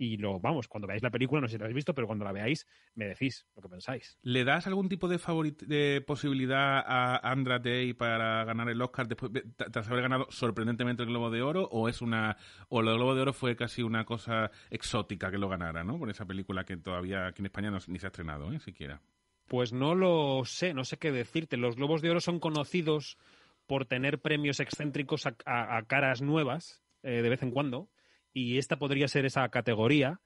y lo vamos, cuando veáis la película, no sé si la habéis visto, pero cuando la veáis me decís lo que pensáis. ¿Le das algún tipo de, posibilidad a Andra Day para ganar el Oscar después de, tras haber ganado sorprendentemente el Globo de Oro o es una o el Globo de Oro fue casi una cosa exótica que lo ganara, ¿no? Por esa película que todavía aquí en España ni se ha estrenado, ¿eh? siquiera. Pues no lo sé, no sé qué decirte. Los Globos de Oro son conocidos por tener premios excéntricos a, a, a caras nuevas eh, de vez en cuando y esta podría ser esa categoría.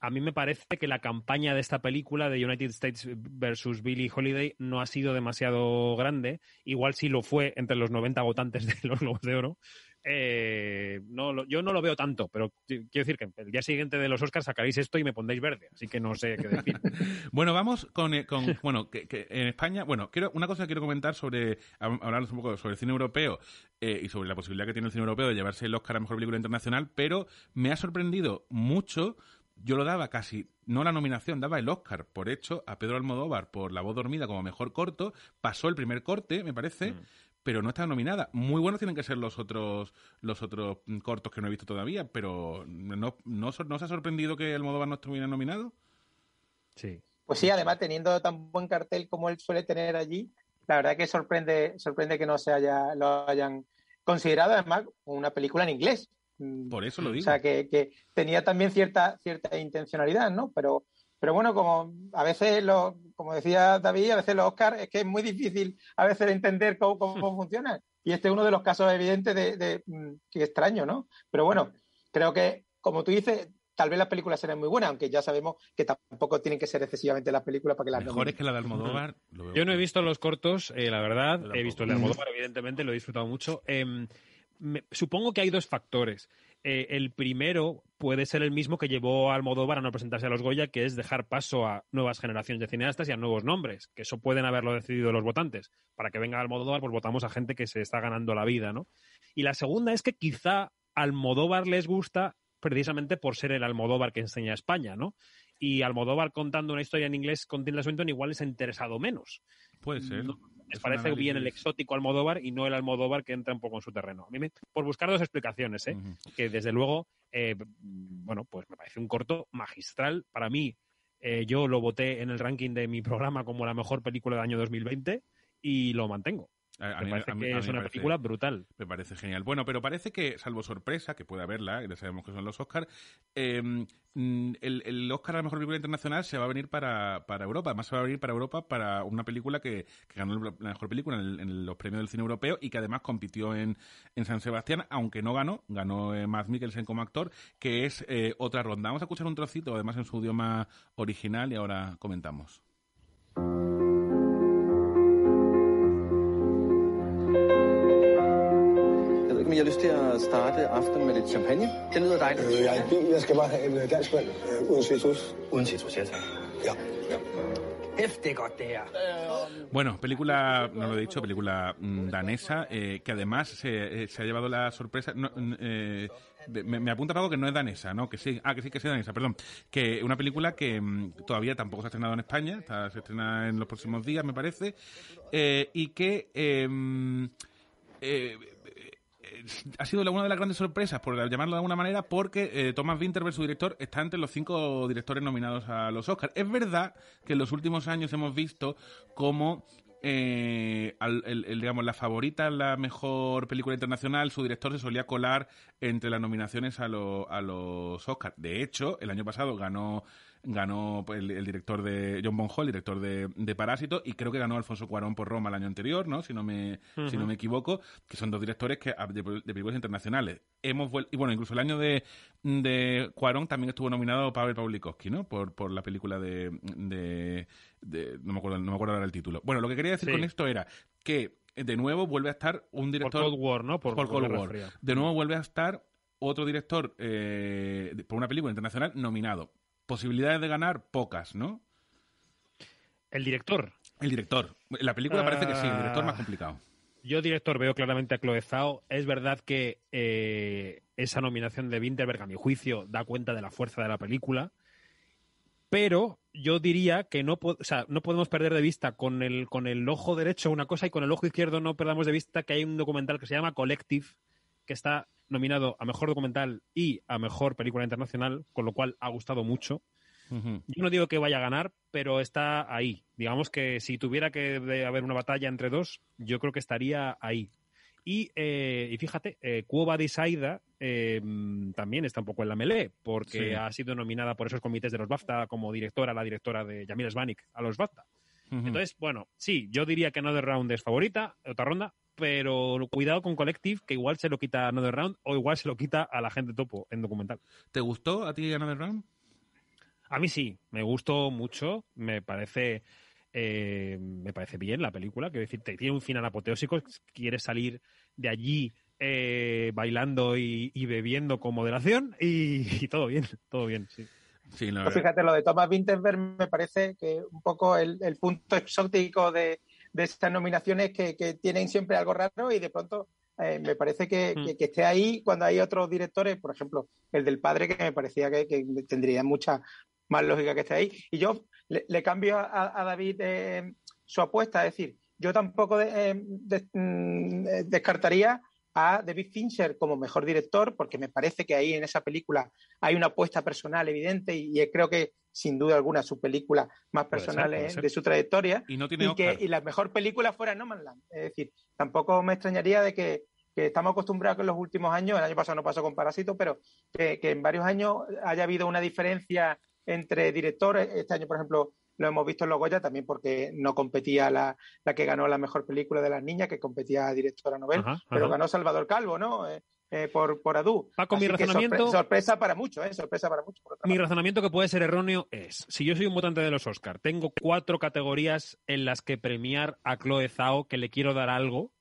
A mí me parece que la campaña de esta película de United States versus Billie Holiday no ha sido demasiado grande. Igual sí lo fue entre los 90 votantes de los Globos de Oro. Eh, no, yo no lo veo tanto, pero quiero decir que el día siguiente de los Oscars sacaréis esto y me pondréis verde, así que no sé qué decir. bueno, vamos con, eh, con bueno, que, que, en España, bueno, quiero, una cosa que quiero comentar sobre, hablar un poco sobre el cine europeo eh, y sobre la posibilidad que tiene el cine europeo de llevarse el Oscar a Mejor Película Internacional, pero me ha sorprendido mucho yo lo daba casi, no la nominación, daba el Oscar por hecho a Pedro Almodóvar por La voz dormida como mejor corto, pasó el primer corte, me parece, mm pero no está nominada. Muy buenos tienen que ser los otros los otros cortos que no he visto todavía, pero ¿no, no, no os ha sorprendido que Almodóvar no estuviera nominado? Sí. Pues sí, además teniendo tan buen cartel como él suele tener allí, la verdad que sorprende sorprende que no se haya lo hayan considerado además una película en inglés. Por eso lo digo. O sea, que, que tenía también cierta cierta intencionalidad, ¿no? Pero pero bueno, como a veces, lo, como decía David, a veces los Oscars es que es muy difícil a veces entender cómo, cómo funcionan. Y este es uno de los casos evidentes de, de, de que extraño, ¿no? Pero bueno, creo que, como tú dices, tal vez las películas serán muy buenas, aunque ya sabemos que tampoco tienen que ser excesivamente las películas para que las Mejores que la de Almodóvar. Yo no he visto los cortos, eh, la verdad. He visto el de Almodóvar, evidentemente, lo he disfrutado mucho. Eh, me, supongo que hay dos factores. Eh, el primero puede ser el mismo que llevó a Almodóvar a no presentarse a los Goya, que es dejar paso a nuevas generaciones de cineastas y a nuevos nombres, que eso pueden haberlo decidido los votantes. Para que venga Almodóvar, pues votamos a gente que se está ganando la vida, ¿no? Y la segunda es que quizá Almodóvar les gusta precisamente por ser el Almodóvar que enseña a España, ¿no? Y Almodóvar contando una historia en inglés con Tilda Swinton igual les ha interesado menos. Puede ser. ¿no? Les parece bien el exótico Almodóvar y no el Almodóvar que entra un poco en su terreno. A mí me, por buscar dos explicaciones, ¿eh? uh -huh. que desde luego, eh, bueno, pues me parece un corto magistral. Para mí, eh, yo lo voté en el ranking de mi programa como la mejor película del año 2020 y lo mantengo. A, me parece a mí, que es una parece, película brutal. Me parece genial. Bueno, pero parece que, salvo sorpresa, que puede haberla, y ya sabemos que son los Oscars, eh, el, el, Oscar a la mejor película internacional se va a venir para, para Europa. Además, se va a venir para Europa para una película que, que ganó la mejor película en, el, en, los premios del cine europeo y que además compitió en, en San Sebastián, aunque no ganó, ganó eh, Matt Mikkelsen como actor, que es eh, otra ronda. Vamos a escuchar un trocito, además en su idioma original, y ahora comentamos. Men jeg har lyst til at starte aftenen med lidt champagne. Det lyder dejligt. Øh, jeg, jeg skal bare have en dansk vand øh, uden citrus. Uden citrus, ja tak. Ja. her. Bueno, película, no lo he dicho, película danesa, eh, que además se, se, ha llevado la sorpresa. No, eh, me, me, apunta algo que no es danesa, ¿no? Que sí, ah, que sí que es danesa, perdón. Que una película que mmm, todavía tampoco se ha estrenado en España, está, se estrena en los próximos días, me parece, eh, y que em, eh, ha sido una de las grandes sorpresas, por llamarlo de alguna manera, porque eh, Thomas Winterberg, su director, está entre los cinco directores nominados a los Oscars. Es verdad que en los últimos años hemos visto cómo eh, al, el, digamos, la favorita, la mejor película internacional, su director se solía colar entre las nominaciones a, lo, a los Oscars. De hecho, el año pasado ganó ganó el, el, director de John Bonhol, director de, de, Parásito, y creo que ganó Alfonso Cuarón por Roma el año anterior, ¿no? Si no me, uh -huh. si no me equivoco, que son dos directores que de, de películas internacionales. Hemos y bueno, incluso el año de, de Cuarón también estuvo nominado Pavel Pawlikowski, ¿no? Por, por la película de, de, de, no me acuerdo, no me acuerdo ahora el título. Bueno, lo que quería decir sí. con esto era que de nuevo vuelve a estar un director por Cold War, ¿no? Por, por Cold War. Fría. De nuevo vuelve a estar otro director eh, por una película internacional nominado posibilidades de ganar, pocas, ¿no? El director. El director. La película parece que sí, el director más complicado. Yo, director, veo claramente a Chloe Zhao. Es verdad que eh, esa nominación de Winterberg, a mi juicio, da cuenta de la fuerza de la película. Pero yo diría que no, o sea, no podemos perder de vista con el, con el ojo derecho una cosa y con el ojo izquierdo no perdamos de vista que hay un documental que se llama Collective, que está nominado a Mejor Documental y a Mejor Película Internacional, con lo cual ha gustado mucho. Yo no digo que vaya a ganar, pero está ahí. Digamos que si tuviera que haber una batalla entre dos, yo creo que estaría ahí. Y, eh, y fíjate, eh, Cuba de Saida eh, también está un poco en la melee, porque Sí. ha sido nominada por esos comités de los BAFTA como directora, la directora de Yamil Svanik a los BAFTA. Entonces, bueno, sí, yo diría que Another Round es favorita, otra ronda, pero cuidado con Collective, que igual se lo quita a Another Round o igual se lo quita a la gente topo en documental. ¿Te gustó a ti Another Round? A mí sí, me gustó mucho, me parece eh, me parece bien la película, quiero decir, te- tiene un final apoteósico, quieres salir de allí eh, bailando y, y bebiendo con moderación y, y todo bien, todo bien, sí. Sí, la Pues fíjate, lo de Thomas Winterberg me parece que un poco el, el punto exótico de, de estas nominaciones que, que tienen siempre algo raro y de pronto eh, me parece que, Mm. que- que esté ahí cuando hay otros directores, por ejemplo, el del padre, que me parecía que, que tendría mucha más lógica que esté ahí. Y yo le, le cambio a, a David eh, su apuesta, es decir, yo tampoco de- eh, de- mm, descartaría a David Fincher como mejor director, porque me parece que ahí en esa película hay una apuesta personal evidente y, y creo que sin duda alguna su película más Puede ser, personal puede ser. de su trayectoria Y no tiene y, que, y la mejor película fuera No Man's Land. Es decir, tampoco me extrañaría de que, que estamos acostumbrados que en los últimos años, el año pasado no pasó con Parásito, pero que, que en varios años haya habido una diferencia entre directores. Este año, por ejemplo, lo hemos visto en Los Goya también porque no competía la, la que ganó la mejor película de las niñas, que competía a directora novel, pero ganó Salvador Calvo, ¿no? Eh, eh, por, por Adu. Paco, mi Así razonamiento- sorpre- sorpresa para muchos, ¿eh? Sorpresa para otra Mi razonamiento que puede ser erróneo es, si yo soy un votante de los Oscar, tengo cuatro categorías en las que premiar a Chloe Zhao, que le quiero dar algo.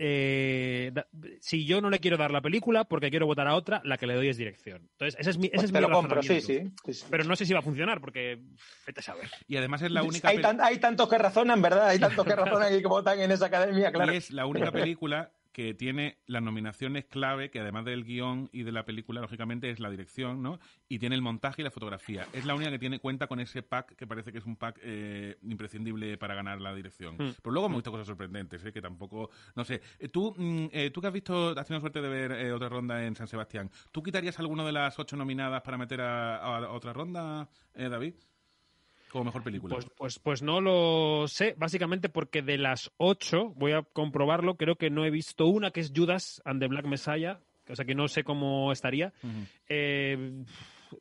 Eh, da- si yo no le quiero dar la película porque quiero votar a otra, la que le doy es dirección. Entonces, ese es mi, ese Pues es te mi lo compro, sí, sí, sí, sí. Pero no sé si va a funcionar porque vete a saber. Y además es la única hay, tan- hay tantos que razonan, ¿verdad? Hay tantos que razonan y que votan en esa academia, claro. Y es la única película que tiene las nominaciones clave, que además del guion y de la película, lógicamente, es la dirección, ¿no? Y tiene el montaje y la fotografía. Es la única que tiene cuenta con ese pack que parece que es un pack eh, imprescindible para ganar la dirección. Mm. Pero luego hemos visto cosas sorprendentes, ¿eh? que tampoco, no sé. Eh, Tú, mm, eh, tú que has visto, has tenido suerte de ver eh, otra ronda en San Sebastián, ¿tú quitarías alguno de las ocho nominadas para meter a, a otra ronda, eh, David? Como mejor película. Pues, pues, pues no lo sé, básicamente porque de las ocho, voy a comprobarlo, creo que no he visto una que es Judas and the Black Messiah, o sea que no sé cómo estaría. Eh,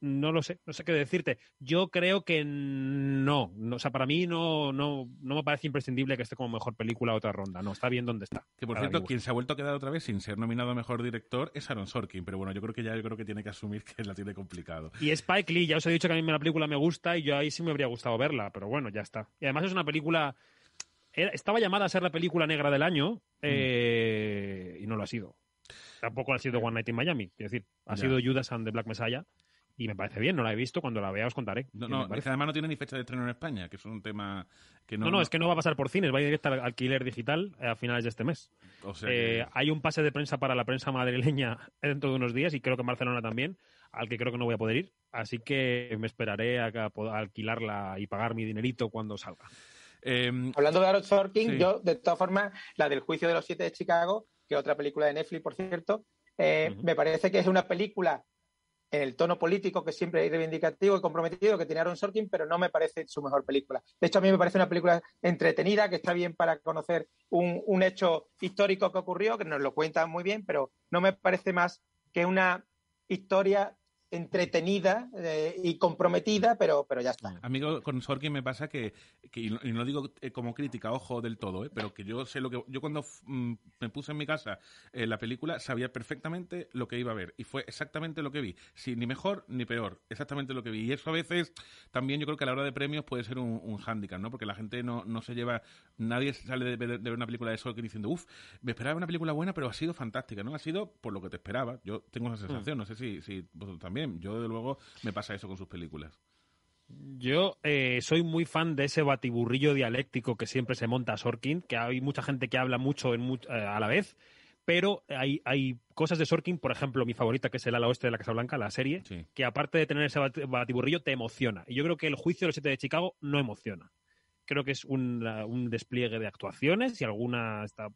no lo sé, no sé qué decirte. Yo creo que no, no, o sea, para mí no, no, no me parece imprescindible que esté como mejor película otra ronda, no, está bien donde está. Que por cierto, quien se ha vuelto a quedar otra vez sin ser nominado a mejor director es Aaron Sorkin, pero bueno, yo creo que ya yo creo que tiene que asumir que la tiene complicado. Y Spike Lee, ya os he dicho que a mí la película me gusta y yo ahí sí me habría gustado verla, pero bueno, ya está. Y además es una película. estaba llamada a ser la película negra del año eh, y no lo ha sido. Tampoco ha sido One Night in Miami. Es decir, ha Ya. sido Judas and the Black Messiah y me parece bien, no la he visto. Cuando la vea os contaré. No, no, es parece- que además no tiene ni fecha de estreno en España, que es un tema que no... no, no, es que no va a pasar por cines, va a ir directo al alquiler digital a finales de este mes. O sea Eh, que- Hay un pase de prensa para la prensa madrileña dentro de unos días y creo que en Barcelona también, al que creo que no voy a poder ir. Así que me esperaré a, a poder alquilarla y pagar mi dinerito cuando salga. Hablando de Aaron Sorkin, Sí. yo, de todas formas, la del juicio de los siete de Chicago, que es otra película de Netflix, por cierto, eh, me parece que es una película el tono político que siempre es reivindicativo y comprometido que tiene Aaron Sorkin, pero no me parece su mejor película. De hecho, a mí me parece una película entretenida, que está bien para conocer un, un hecho histórico que ocurrió, que nos lo cuenta muy bien, pero no me parece más que una historia entretenida eh, y comprometida, pero, pero ya está. Amigo, con Sorkin me pasa que, que y, no, digo eh, como crítica, ojo del todo, eh, pero que yo sé lo que... Yo cuando mm, me puse en mi casa eh, la película sabía perfectamente lo que iba a ver y fue exactamente lo que vi. Sí, ni mejor ni peor, exactamente lo que vi. Y eso a veces también yo creo que a la hora de premios puede ser un, un hándicap, ¿no? Porque la gente no, no se lleva... Nadie sale de, ver- de ver una película de Sorkin diciendo, uff, me esperaba una película buena, pero ha sido fantástica, ¿no? Ha sido por lo que te esperaba. Yo tengo esa sensación, no sé si, si vosotros también. Yo, desde luego, me pasa eso con sus películas. Yo eh, soy muy fan de ese batiburrillo dialéctico que siempre se monta a Sorkin, que hay mucha gente que habla mucho en eh, a la vez, pero hay, hay cosas de Sorkin, por ejemplo, mi favorita, que es el ala oeste de la Casa Blanca, la serie, que aparte de tener ese bat- batiburrillo, te emociona. Y yo creo que el juicio de los siete de Chicago no emociona. Creo que es un, un despliegue de actuaciones y alguna está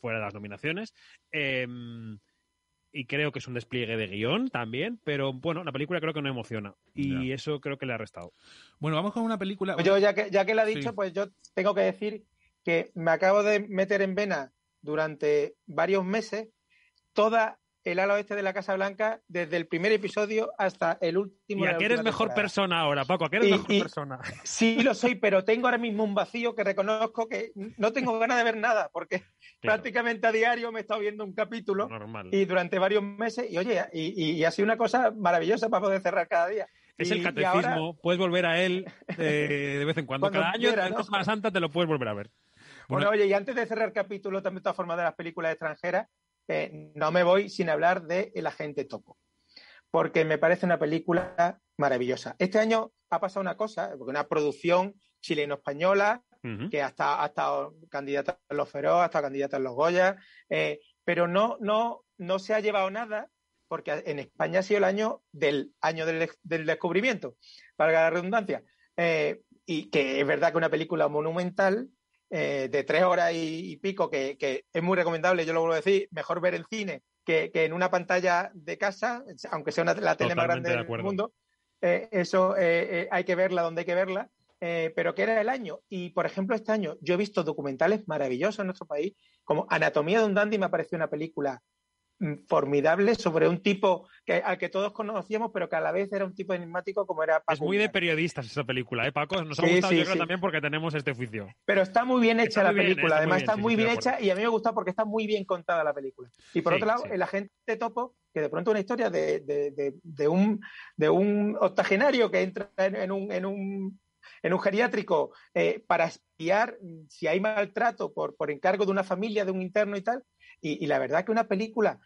fuera de las nominaciones. Em, y creo que es un despliegue de guion también, pero bueno, la película creo que no emociona y eso creo que le ha restado. Bueno, vamos con una película. Pues yo, ya que, ya que lo ha dicho, Sí. pues yo tengo que decir que me acabo de meter en vena durante varios meses toda el ala oeste de la Casa Blanca, desde el primer episodio hasta el último. Y a que eres mejor temporada. persona ahora, Paco, a que eres Y- mejor y- persona. Sí, lo soy, pero tengo ahora mismo un vacío que reconozco que no tengo ganas de ver nada, porque prácticamente a diario me he estado viendo un capítulo Normal. y durante varios meses, y oye, y, ha sido una cosa maravillosa para poder cerrar cada día. Es el catecismo, ahora- puedo volver a él eh, de vez en cuando. Cuando Cada año, quiera, en ¿no? Semana Santa, te lo puedes volver a ver. Bueno, oye, y antes de cerrar el capítulo también de todas formas de las películas extranjeras, eh, no me voy sin hablar de El Agente Topo, porque me parece una película maravillosa. Este año ha pasado una cosa, porque una producción chileno-española, que ha estado, ha estado candidata en los Feroz, ha estado candidata en los Goya, eh, pero no, no, no se ha llevado nada porque en España ha sido el año del año del, del descubrimiento, valga la redundancia. Eh, y que es verdad que una película monumental eh, de tres horas y, y pico, que, que es muy recomendable, yo lo vuelvo a decir, mejor ver en cine que, que en una pantalla de casa, aunque sea una, la tele más grande de del mundo, eh, eso eh, eh, hay que verla donde hay que verla, pero que era el año. Y, por ejemplo, este año yo he visto documentales maravillosos en nuestro país, como Anatomía de un Dandy me pareció una película formidable sobre un tipo que, al que todos conocíamos, pero que a la vez era un tipo enigmático como era Paco Es muy de periodistas esa película, ¿eh, Paco? Nos ha Sí, gustado, sí, yo creo, sí. también porque tenemos este oficio. Pero está muy bien hecha Está la bien, película, muy además bien, está muy bien hecha y a mí me gusta porque está muy bien contada la película. Y por otro lado, el agente topo, que de pronto una historia de, de- de- de un, de un octogenario que entra en, en un, en un en un geriátrico eh, para espiar mm, si hay maltrato por, por encargo de una familia, de un interno y tal. Y, y la verdad que una película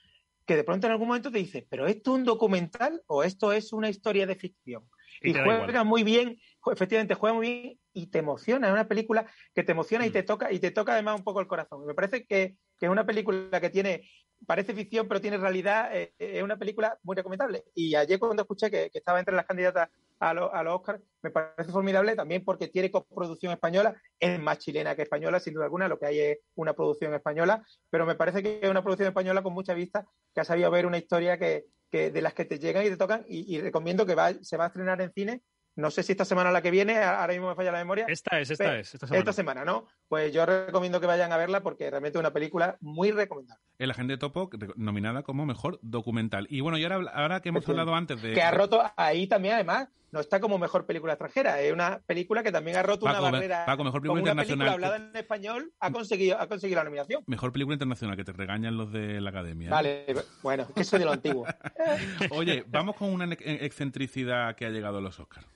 que de pronto en algún momento te dices, ¿pero esto es un documental o esto es una historia de ficción? Y juega igual. muy bien, efectivamente juega muy bien y te emociona. Es una película que te emociona Mm. y te toca, y te toca además un poco el corazón. Me parece que, que es una película que tiene, parece ficción, pero tiene realidad, eh, eh, es una película muy recomendable. Y ayer cuando escuché que, estaba entre las candidatas a, lo- a los Oscars, me parece formidable también porque tiene coproducción española, es más chilena que española, sin duda alguna, lo que hay es una producción española, pero me parece que es una producción española con mucha vista, que ha sabido ver una historia que, que de las que te llegan y te tocan, y, y recomiendo que va, se va a estrenar en cine. No sé si esta semana o la que viene, ahora mismo me falla la memoria. Esta es, esta es, esta semana. Esta semana, ¿no? Pues yo recomiendo que vayan a verla porque realmente es una película muy recomendable. El agente Topo, nominada como mejor documental. Y bueno, y ahora, ahora que hemos hablado antes de. Que ha roto ahí también, además, no está como mejor película extranjera, es una película que también ha roto Paco, una barrera. Paco, mejor película Como una internacional película hablada en español ha conseguido, ha conseguido la nominación. Mejor película internacional, que te regañan los de la academia. ¿eh? Vale, bueno, que soy de lo antiguo. Oye, vamos con una ex- excentricidad que ha llegado a los Oscars.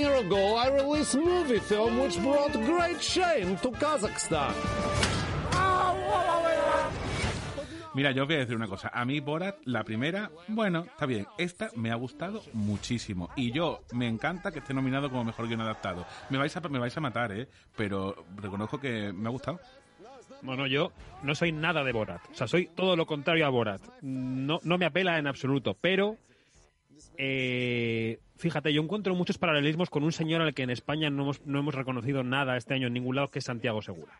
14 years ago, I released a movie film which brought great shame to Kazakhstan. Mira, yo os voy a decir una cosa. A mí Borat, la primera, bueno, está bien. Esta me ha gustado muchísimo. Y yo, me encanta que esté nominado como mejor guion adaptado. Me vais a, me vais a matar, ¿eh? Pero reconozco que me ha gustado. Bueno, yo no soy nada de Borat. O sea, soy todo lo contrario a Borat. No, no me apela en absoluto. Pero, eh, fíjate, yo encuentro muchos paralelismos con un señor al que en España no hemos, no hemos reconocido nada este año en ningún lado, que es Santiago Segura.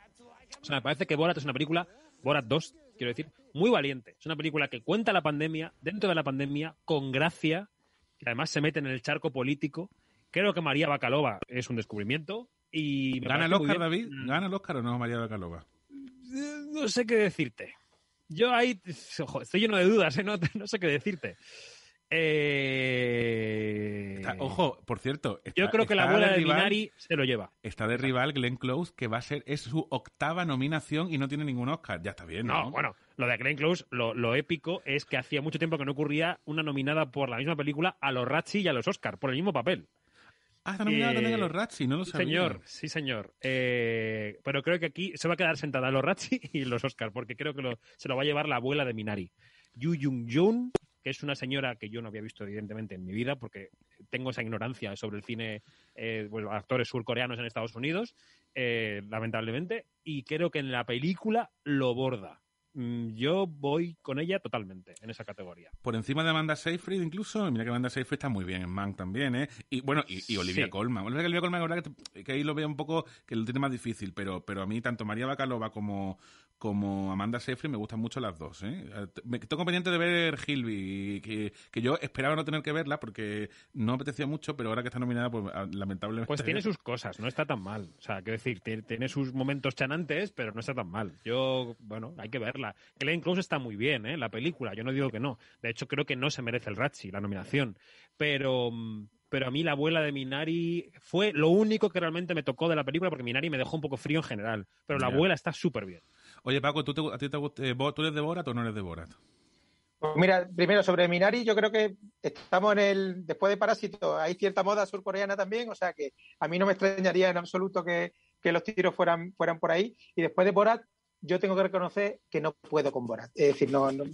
O sea, me parece que Borat es una película, Borat 2, quiero decir, muy valiente. Es una película que cuenta la pandemia, dentro de la pandemia, con gracia, que además se mete en el charco político. Creo que María Bacalova es un descubrimiento. Y ¿Gana el Oscar. David? ¿Gana el Oscar o no, María Bacalova? No sé qué decirte. Yo ahí ojo, estoy lleno de dudas, ¿eh? no, no sé qué decirte. Eh, Está- ojo, por cierto. está- yo creo que la abuela de rival- Minari se lo lleva. Está de rival Glenn Close, que va a ser, es su octava nominación y no tiene ningún Oscar. Ya está bien, ¿no? No, bueno, lo de Glenn Close, lo, lo épico es que hacía mucho tiempo que no ocurría una nominada por la misma película a los Razzie y a los Oscar, por el mismo papel. Ah, está nominada Eh, también a los Razzie, no lo sabía. señor, sí, señor. Eh, pero creo que aquí se va a quedar sentada los Razzie y los Oscar, porque creo que lo- se lo va a llevar la abuela de Minari. Yu Jung Jun, que es una señora que yo no había visto evidentemente en mi vida, porque tengo esa ignorancia sobre el cine, eh, bueno, actores surcoreanos en Estados Unidos, eh, lamentablemente, y creo que en la película lo borda. Mm, Yo voy con ella totalmente en esa categoría. Por encima de Amanda Seyfried, incluso. Mira que Amanda Seyfried está muy bien en Mank también, ¿eh? Y bueno, y, y Olivia Sí. Colman. Olivia Colman, la verdad que, que ahí lo veo un poco que lo tiene más difícil, pero, pero a mí tanto María Bacalova como, como Amanda Seyfried me gustan mucho las dos. ¿eh? Me tengo pendiente de ver Hilby, que, que yo esperaba no tener que verla porque no apetecía mucho, pero ahora que está nominada, pues ah, lamentablemente... Pues tiene sus cosas, no está tan mal. O sea, quiero decir, tiene, sus momentos chanantes, pero no está tan mal. Yo, bueno, hay que verla. Glenn Close está muy bien, ¿eh? La película, yo no digo que no. De hecho, creo que no se merece el Ratchi, la nominación. Pero mm, pero a mí la abuela de Minari fue lo único que realmente me tocó de la película porque Minari me dejó un poco frío en general. Pero la abuela está súper bien. Oye, Paco, ¿tú, te, a ti te eh, ¿tú eres de Borat o no eres de Borat? Pues mira, primero sobre Minari, yo creo que estamos en el. Después de Parásito, hay cierta moda surcoreana también, o sea que a mí no me extrañaría en absoluto que, que los tiros fueran, fueran por ahí. Y después de Borat, yo tengo que reconocer que no puedo con Borat. Es decir, no, no,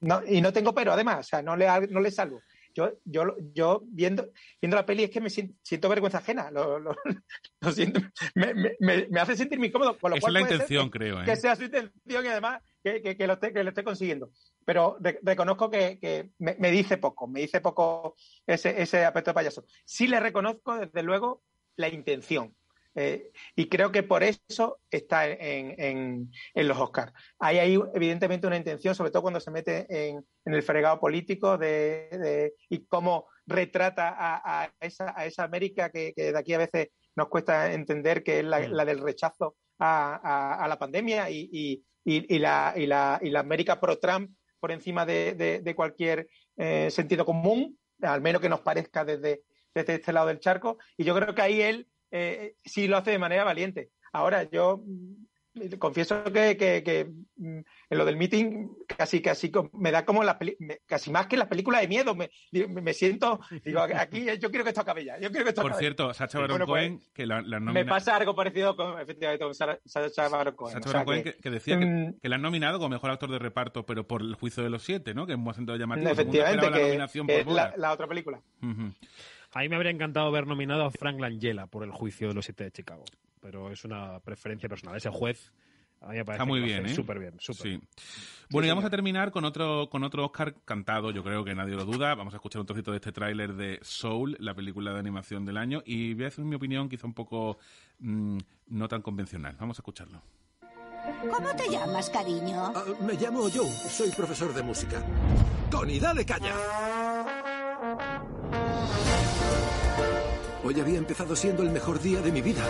no- y no tengo pero, además, o sea, no le, no le salvo. Yo, yo, yo viendo, viendo la peli es que me siento, siento vergüenza ajena. Lo, lo- lo siento. Me, me- me- hace sentir muy incómodo. Con lo Esa cual es la intención, que- creo, ¿eh? Que sea su intención y además que, que- que lo, esté, que lo esté consiguiendo. Pero re- reconozco que, que me, me dice poco, me dice poco ese, ese aspecto de payaso. Sí le reconozco, desde luego, la intención. Eh, y creo que por eso está en, en- en los Oscars. Hay ahí, evidentemente, una intención, sobre todo cuando se mete en, en el fregado político de, de- y cómo retrata a, a esa, a esa América que, que de aquí a veces nos cuesta entender que es la, la del rechazo a, a- la pandemia y, y- y- y la, y, la, y la América pro-Trump por encima de, de- de cualquier eh, sentido común, al menos que nos parezca desde, desde este lado del charco. Y yo creo que ahí él eh, sí lo hace de manera valiente. Ahora, yo mm, confieso que, que- que, mm, en lo del meeting casi casi me da como la peli- me- casi más que las películas de miedo. Me, me- me siento, digo, aquí yo quiero que esto acabe ya. Yo quiero que esto Por acabe. cierto, Sacha Baron Bueno, pues, Cohen, que la, la me nomina- pasa algo parecido con, efectivamente, con Sacha Baron Cohen. Sacha O sea Baron Cohen que- que, que decía que, mm, que la han nominado como mejor actor de reparto, pero por el juicio de los siete, ¿no? Que es un acento llamativo. Efectivamente, esperaba la que, nominación que por es la, otra película. Ujú. A mí me habría encantado haber nominado a Frank Langella por el juicio de los siete de Chicago. Pero es una preferencia personal. Ese juez a mí me parece Está muy que bien, ¿eh? Súper bien, súper Sí. bien. Bueno, y vamos señor. a terminar con otro, con otro Oscar cantado, yo creo que nadie lo duda. Vamos a escuchar un trocito de este tráiler de Soul, la película de animación del año, y voy a decir mi opinión quizá un poco mm, no tan convencional. Vamos a escucharlo. ¿Cómo te llamas, cariño? Ah, me llamo Joe, soy profesor de música. Tony, dale caña. Hoy había empezado siendo el mejor día de mi vida.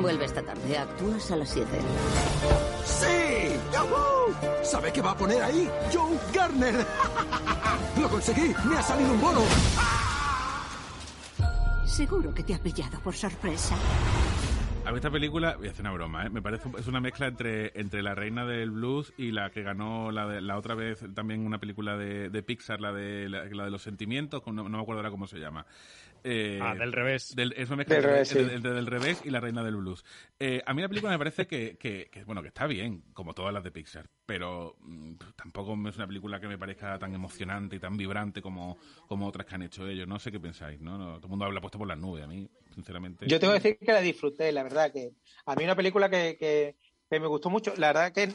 Vuelve esta tarde. Actúas a las 7. ¡Sí! ¡Yahoo! ¿Sabe qué va a poner ahí? Joe Garner. ¡Lo conseguí! ¡Me ha salido un bono! Seguro que te ha pillado por sorpresa. A mí esta película, voy a hacer una broma, ¿eh? me parece es una mezcla entre, entre La Reina del Blues y la que ganó la, de- la otra vez también una película de, de Pixar, la de, la, la de los sentimientos, con- no, no me acuerdo ahora cómo se llama. Eh, Ah, del revés. del- es una mezcla Del revés, sí. entre- entre del revés y La Reina del Blues. Eh, a mí la película me parece que, que- que, bueno, que está bien, como todas las de Pixar, pero mm, tampoco es una película que me parezca tan emocionante y tan vibrante como, como otras que han hecho ellos. No sé qué pensáis, ¿no? No, todo el mundo habla puesto por las nubes, a mí, sinceramente. Yo tengo que decir que la disfruté, la verdad, que a mí una película que, que- que me gustó mucho. La verdad que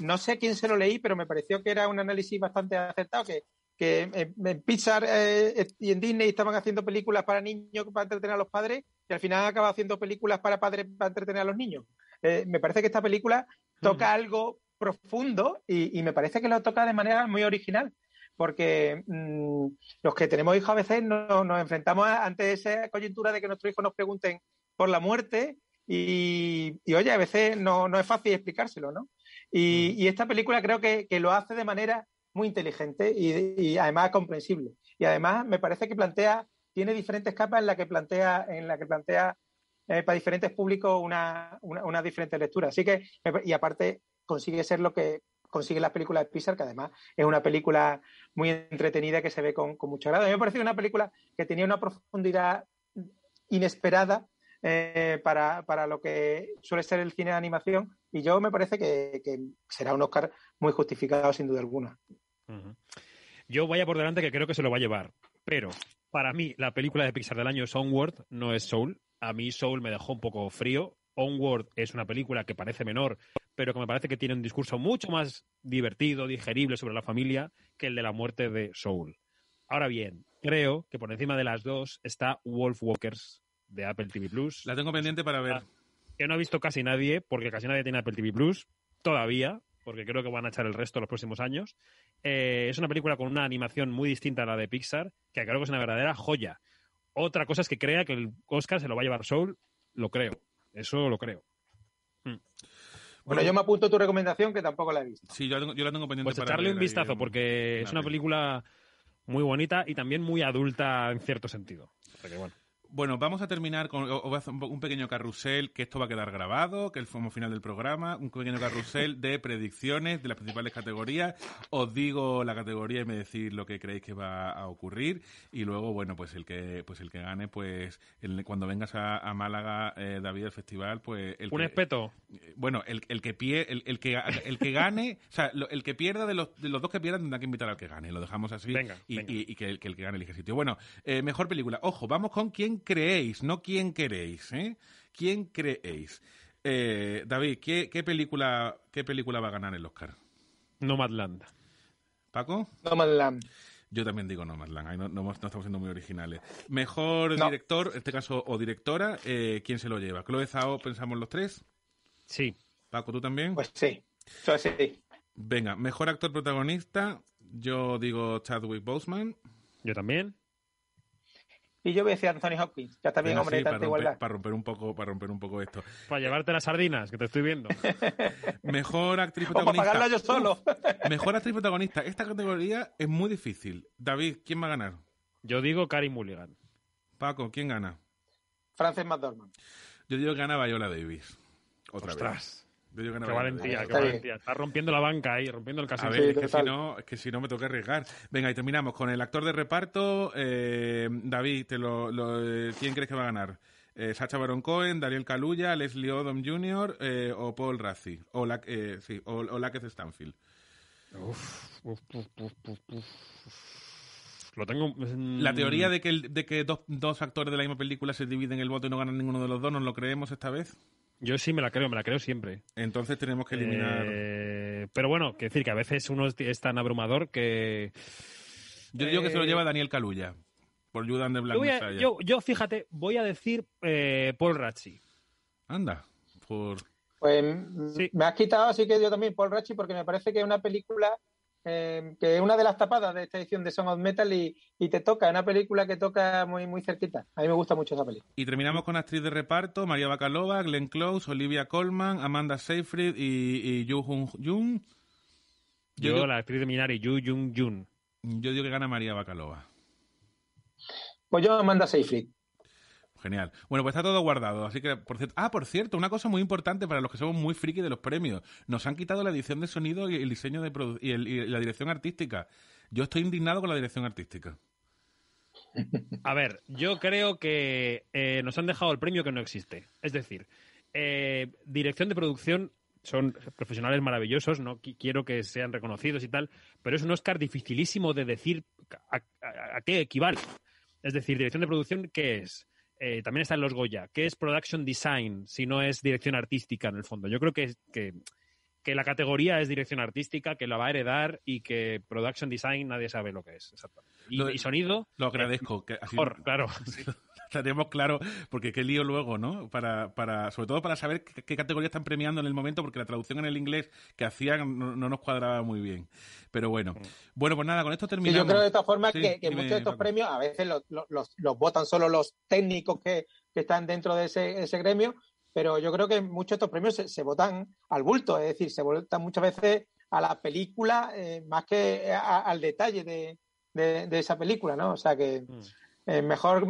no sé quién se lo leí, pero me pareció que era un análisis bastante acertado, que, que en, en Pixar eh, y en Disney estaban haciendo películas para niños para entretener a los padres y al final acaba haciendo películas para padres para entretener a los niños. Eh, me parece que esta película toca algo profundo y, y me parece que lo toca de manera muy original porque mm, los que tenemos hijos a veces no- nos enfrentamos a- ante esa coyuntura de que nuestros hijos nos pregunten por la muerte y, y, oye, a veces no, no es fácil explicárselo, ¿no? Y, y esta película creo que, que lo hace de manera muy inteligente y, y además comprensible. Y además me parece que plantea, tiene diferentes capas en la que plantea, en la que plantea eh, para diferentes públicos una, una, una diferente lectura. Así que, y aparte consigue ser lo que consigue las películas de Pixar, que además es una película muy entretenida que se ve con, con mucho agrado. A mí me pareció una película que tenía una profundidad inesperada eh, para, para lo que suele ser el cine de animación y yo me parece que, que será un Oscar muy justificado sin duda alguna. Yo vaya por delante que creo que se lo va a llevar. Pero para mí, la película de Pixar del año es Onward, no es Soul. A mí Soul me dejó un poco frío. Onward es una película que parece menor, pero que me parece que tiene un discurso mucho más divertido, digerible sobre la familia que el de la muerte de Soul. Ahora bien, creo que por encima de las dos está Wolf Walkers de Apple TV Plus. La tengo pendiente para ver. que no ha visto casi nadie, porque casi nadie tiene Apple TV Plus, todavía, porque creo que van a echar el resto los próximos años. Eh, es una película con una animación muy distinta a la de Pixar, que creo que es una verdadera joya. Otra cosa es que crea que el Oscar se lo va a llevar Soul, lo creo. Eso lo creo. Hmm. Bueno, yo me apunto tu recomendación, que tampoco la he visto. Sí, yo, la tengo- yo la tengo pendiente Pues para echarle un ver vistazo, porque es una película muy bonita y también muy adulta en cierto sentido. O sea que bueno. Bueno, vamos a terminar con hacer un, pequeño carrusel, que esto va a quedar grabado, que es como final del programa, un pequeño carrusel de predicciones de las principales categorías. Os digo la categoría y me decís lo que creéis que va a ocurrir y luego, bueno, pues el que pues el que gane, pues el- cuando vengas a, a Málaga, eh, David, al festival, pues el Un que, espeto. eh, bueno, el, el que pie, el, el que el que gane, o sea, lo- el que pierda de los, de los dos que pierdan tendrá que invitar al que gane. Lo dejamos así Venga, y, venga. y- y que, el, que el que gane elige sitio. Bueno, eh, mejor película. Ojo, vamos con quién creéis, no quién queréis, ¿eh? ¿Quién creéis? Eh, David, ¿qué, qué película qué película va a ganar el Oscar? Nomadland. ¿Paco? Nomadland. Yo también digo Nomadland, ahí no, no, estamos siendo muy originales. Mejor No. director, en este caso, o directora, eh, ¿quién se lo lleva? ¿Chloe Zhao pensamos los tres? Sí. Paco, ¿tú también? Pues sí. Eso sí. Venga, mejor actor protagonista, yo digo Chadwick Boseman. Yo también. Y yo voy a decir Anthony Hopkins, ya está bien, hombre, sí, de para, tanta romper, igualdad. para romper un poco, para romper un poco esto. Para llevarte las sardinas, que te estoy viendo. Mejor actriz O para protagonista. pagarla yo solo. Mejor actriz protagonista. Esta categoría es muy difícil. David, ¿quién va a ganar? Yo digo Carey Mulligan. Paco, ¿quién gana? Frances McDormand. Yo digo que gana Viola Davis. Otra Ostras. vez. Yo digo que Qué valentía, qué valentía. Está rompiendo la banca ahí, rompiendo el A casino. ver, es que, si no, es que si no me toca arriesgar. Venga, y terminamos con el actor de reparto. eh, David, te lo, lo, eh, ¿quién crees que va a ganar? Eh, Sacha Baron Cohen, Daniel Kaluuya, Leslie Odom Jr. eh, o Paul Razzi. O, la, eh, sí, o, o Stanfield. Uf, uf, uf, uf, uf, uf. Lo tengo. La teoría de que, el- de que dos, dos actores de la misma película se dividen el voto y no ganan ninguno de los dos, ¿nos lo creemos esta vez? Yo sí me la creo, me la creo siempre. Entonces tenemos que eliminar. Eh, pero bueno, que decir que a veces uno es, tan abrumador que. Yo digo que se lo eh, lleva Daniel Kaluuya. Por Judan de Black Yo, a- yo, yo, fíjate, voy a decir eh, Paul Ratchi. Anda. Por... Pues me has quitado, así que yo también, Paul Rachi, porque me parece que es una película eh, que es una de las tapadas de esta edición de Song of Metal y, y te toca, es una película que toca muy, muy cerquita. A mí me gusta mucho esa película. Y terminamos con actriz de reparto, María Bacalova, Glenn Close, Olivia Colman, Amanda Seyfried y, y Yoo Jung Jung. Yo, digo- la actriz de Minari, Yu Jung Jun. Yo digo que gana María Bacalova. Pues yo Amanda Seyfried. Genial. Bueno, pues está todo guardado. Así que, por cierto. Ah, por cierto, una cosa muy importante para los que somos muy friki de los premios. Nos han quitado la edición de sonido y el diseño de produ- y, la dirección artística. Yo estoy indignado con la dirección artística. A ver, yo creo que eh, nos han dejado el premio que no existe. Es decir, eh, dirección de producción son profesionales maravillosos, no Qui- quiero que sean reconocidos y tal, pero es un Oscar dificilísimo de decir a qué equivale. Es decir, dirección de producción, ¿qué es? Eh, también están los Goya. ¿Qué es production design si no es dirección artística en el fondo? Yo creo que, que, que la categoría es dirección artística, que la va a heredar y que production design nadie sabe lo que es. exactamente. Y, Lo- y sonido, Lo agradezco. Que así mejor, claro. Tenemos claro, porque qué lío luego, ¿no? Para, para, sobre todo para saber qué, qué categoría están premiando en el momento, porque la traducción en el inglés que hacían no, no nos cuadraba muy bien. Pero bueno. Bueno, pues nada, con esto Sí, terminamos. yo creo de formas Sí, que, que dime, muchos de estos Paco. premios a veces los, los- los- los votan solo los técnicos que, que están dentro de ese, ese gremio, pero yo creo que muchos de estos premios se, se votan al bulto, es decir, se votan muchas veces a la película eh, más que a- al detalle de, de- de esa película, ¿no? O sea que eh, mejor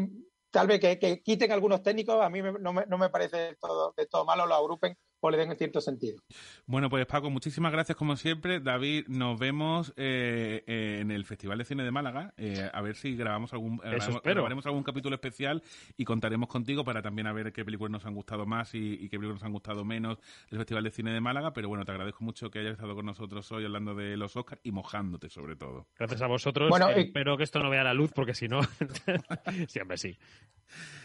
tal vez que, que quiten algunos técnicos, a mí me- no, me, no me parece de todo, de todo malo, lo agrupen o le den en cierto sentido. Bueno, pues Paco, muchísimas gracias como siempre. David, nos vemos eh, eh, en el Festival de Cine de Málaga. eh, a ver si grabamos algún, grabamos- grabaremos algún capítulo especial y contaremos contigo para también a ver qué películas nos han gustado más y, y qué películas nos han gustado menos del Festival de Cine de Málaga. Pero bueno, te agradezco mucho que hayas estado con nosotros hoy hablando de los Oscars y mojándote sobre todo. Gracias a vosotros. Bueno, Eh, y- Espero que esto no vea la luz, porque si no, siempre sí.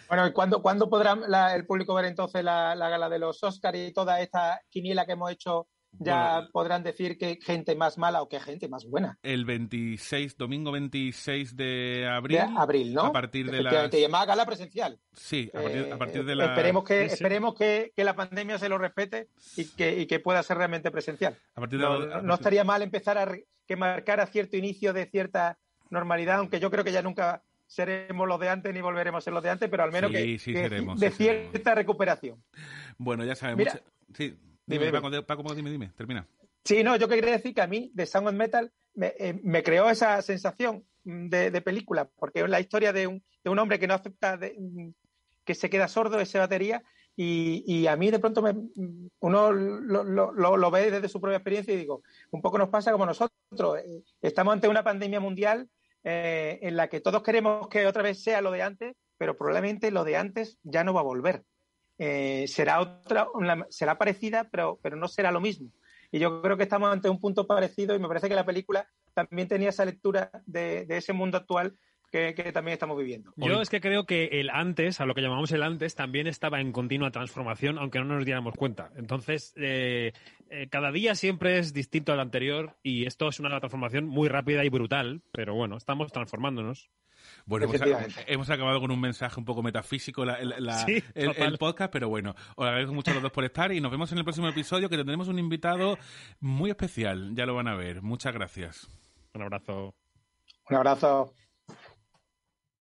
Bueno, ¿y cuándo, cuándo podrá la- el público ver entonces la, la gala de los Oscars y toda esta quiniela que hemos hecho ya podrán decir que gente más mala o que gente más buena. El 26, domingo 26 de abril. De abril, ¿no? A partir de la. Además gala presencial. Sí, a partir, a partir de Eh, la. Esperemos, que, esperemos que, que la pandemia se lo respete y que, y que pueda ser realmente presencial. A partir de No, la- no estaría mal empezar a que marcara cierto inicio de cierta normalidad, aunque yo creo que ya nunca seremos los de antes ni volveremos a ser los de antes, pero al menos Sí, que, sí que seremos, de sí seremos. cierta recuperación. Bueno, ya sabemos. Mira. Sí. Dime, Dime, dime. Paco, Paco, dime, dime, termina. Sí, no, yo quería decir que a mí The Sound of Metal me, eh, me creó esa sensación de, de película, porque es la historia de un, de un hombre que no acepta, de- que se queda sordo, esa batería, y, y a mí de pronto me- uno lo, lo- lo- lo ve desde su propia experiencia y digo, un poco nos pasa como nosotros, eh, estamos ante una pandemia mundial eh, en la que todos queremos que otra vez sea lo de antes, pero probablemente lo de antes ya no va a volver. Eh, será otra, será parecida, pero, pero no será lo mismo. Y yo creo que estamos ante un punto parecido y me parece que la película también tenía esa lectura de, de ese mundo actual que, que también estamos viviendo. Yo es que creo que el antes, a lo que llamamos el antes, también estaba en continua transformación, aunque no nos diéramos cuenta. Entonces, eh, eh, cada día siempre es distinto al anterior y esto es una transformación muy rápida y brutal, pero bueno, estamos transformándonos. Bueno, hemos, acabado con un mensaje un poco metafísico la- la- la- Sí, el, el podcast, pero bueno, os agradezco mucho a los dos por estar y nos vemos en el próximo episodio que tendremos un invitado muy especial, ya lo van a ver. Muchas gracias. Un abrazo. Un abrazo.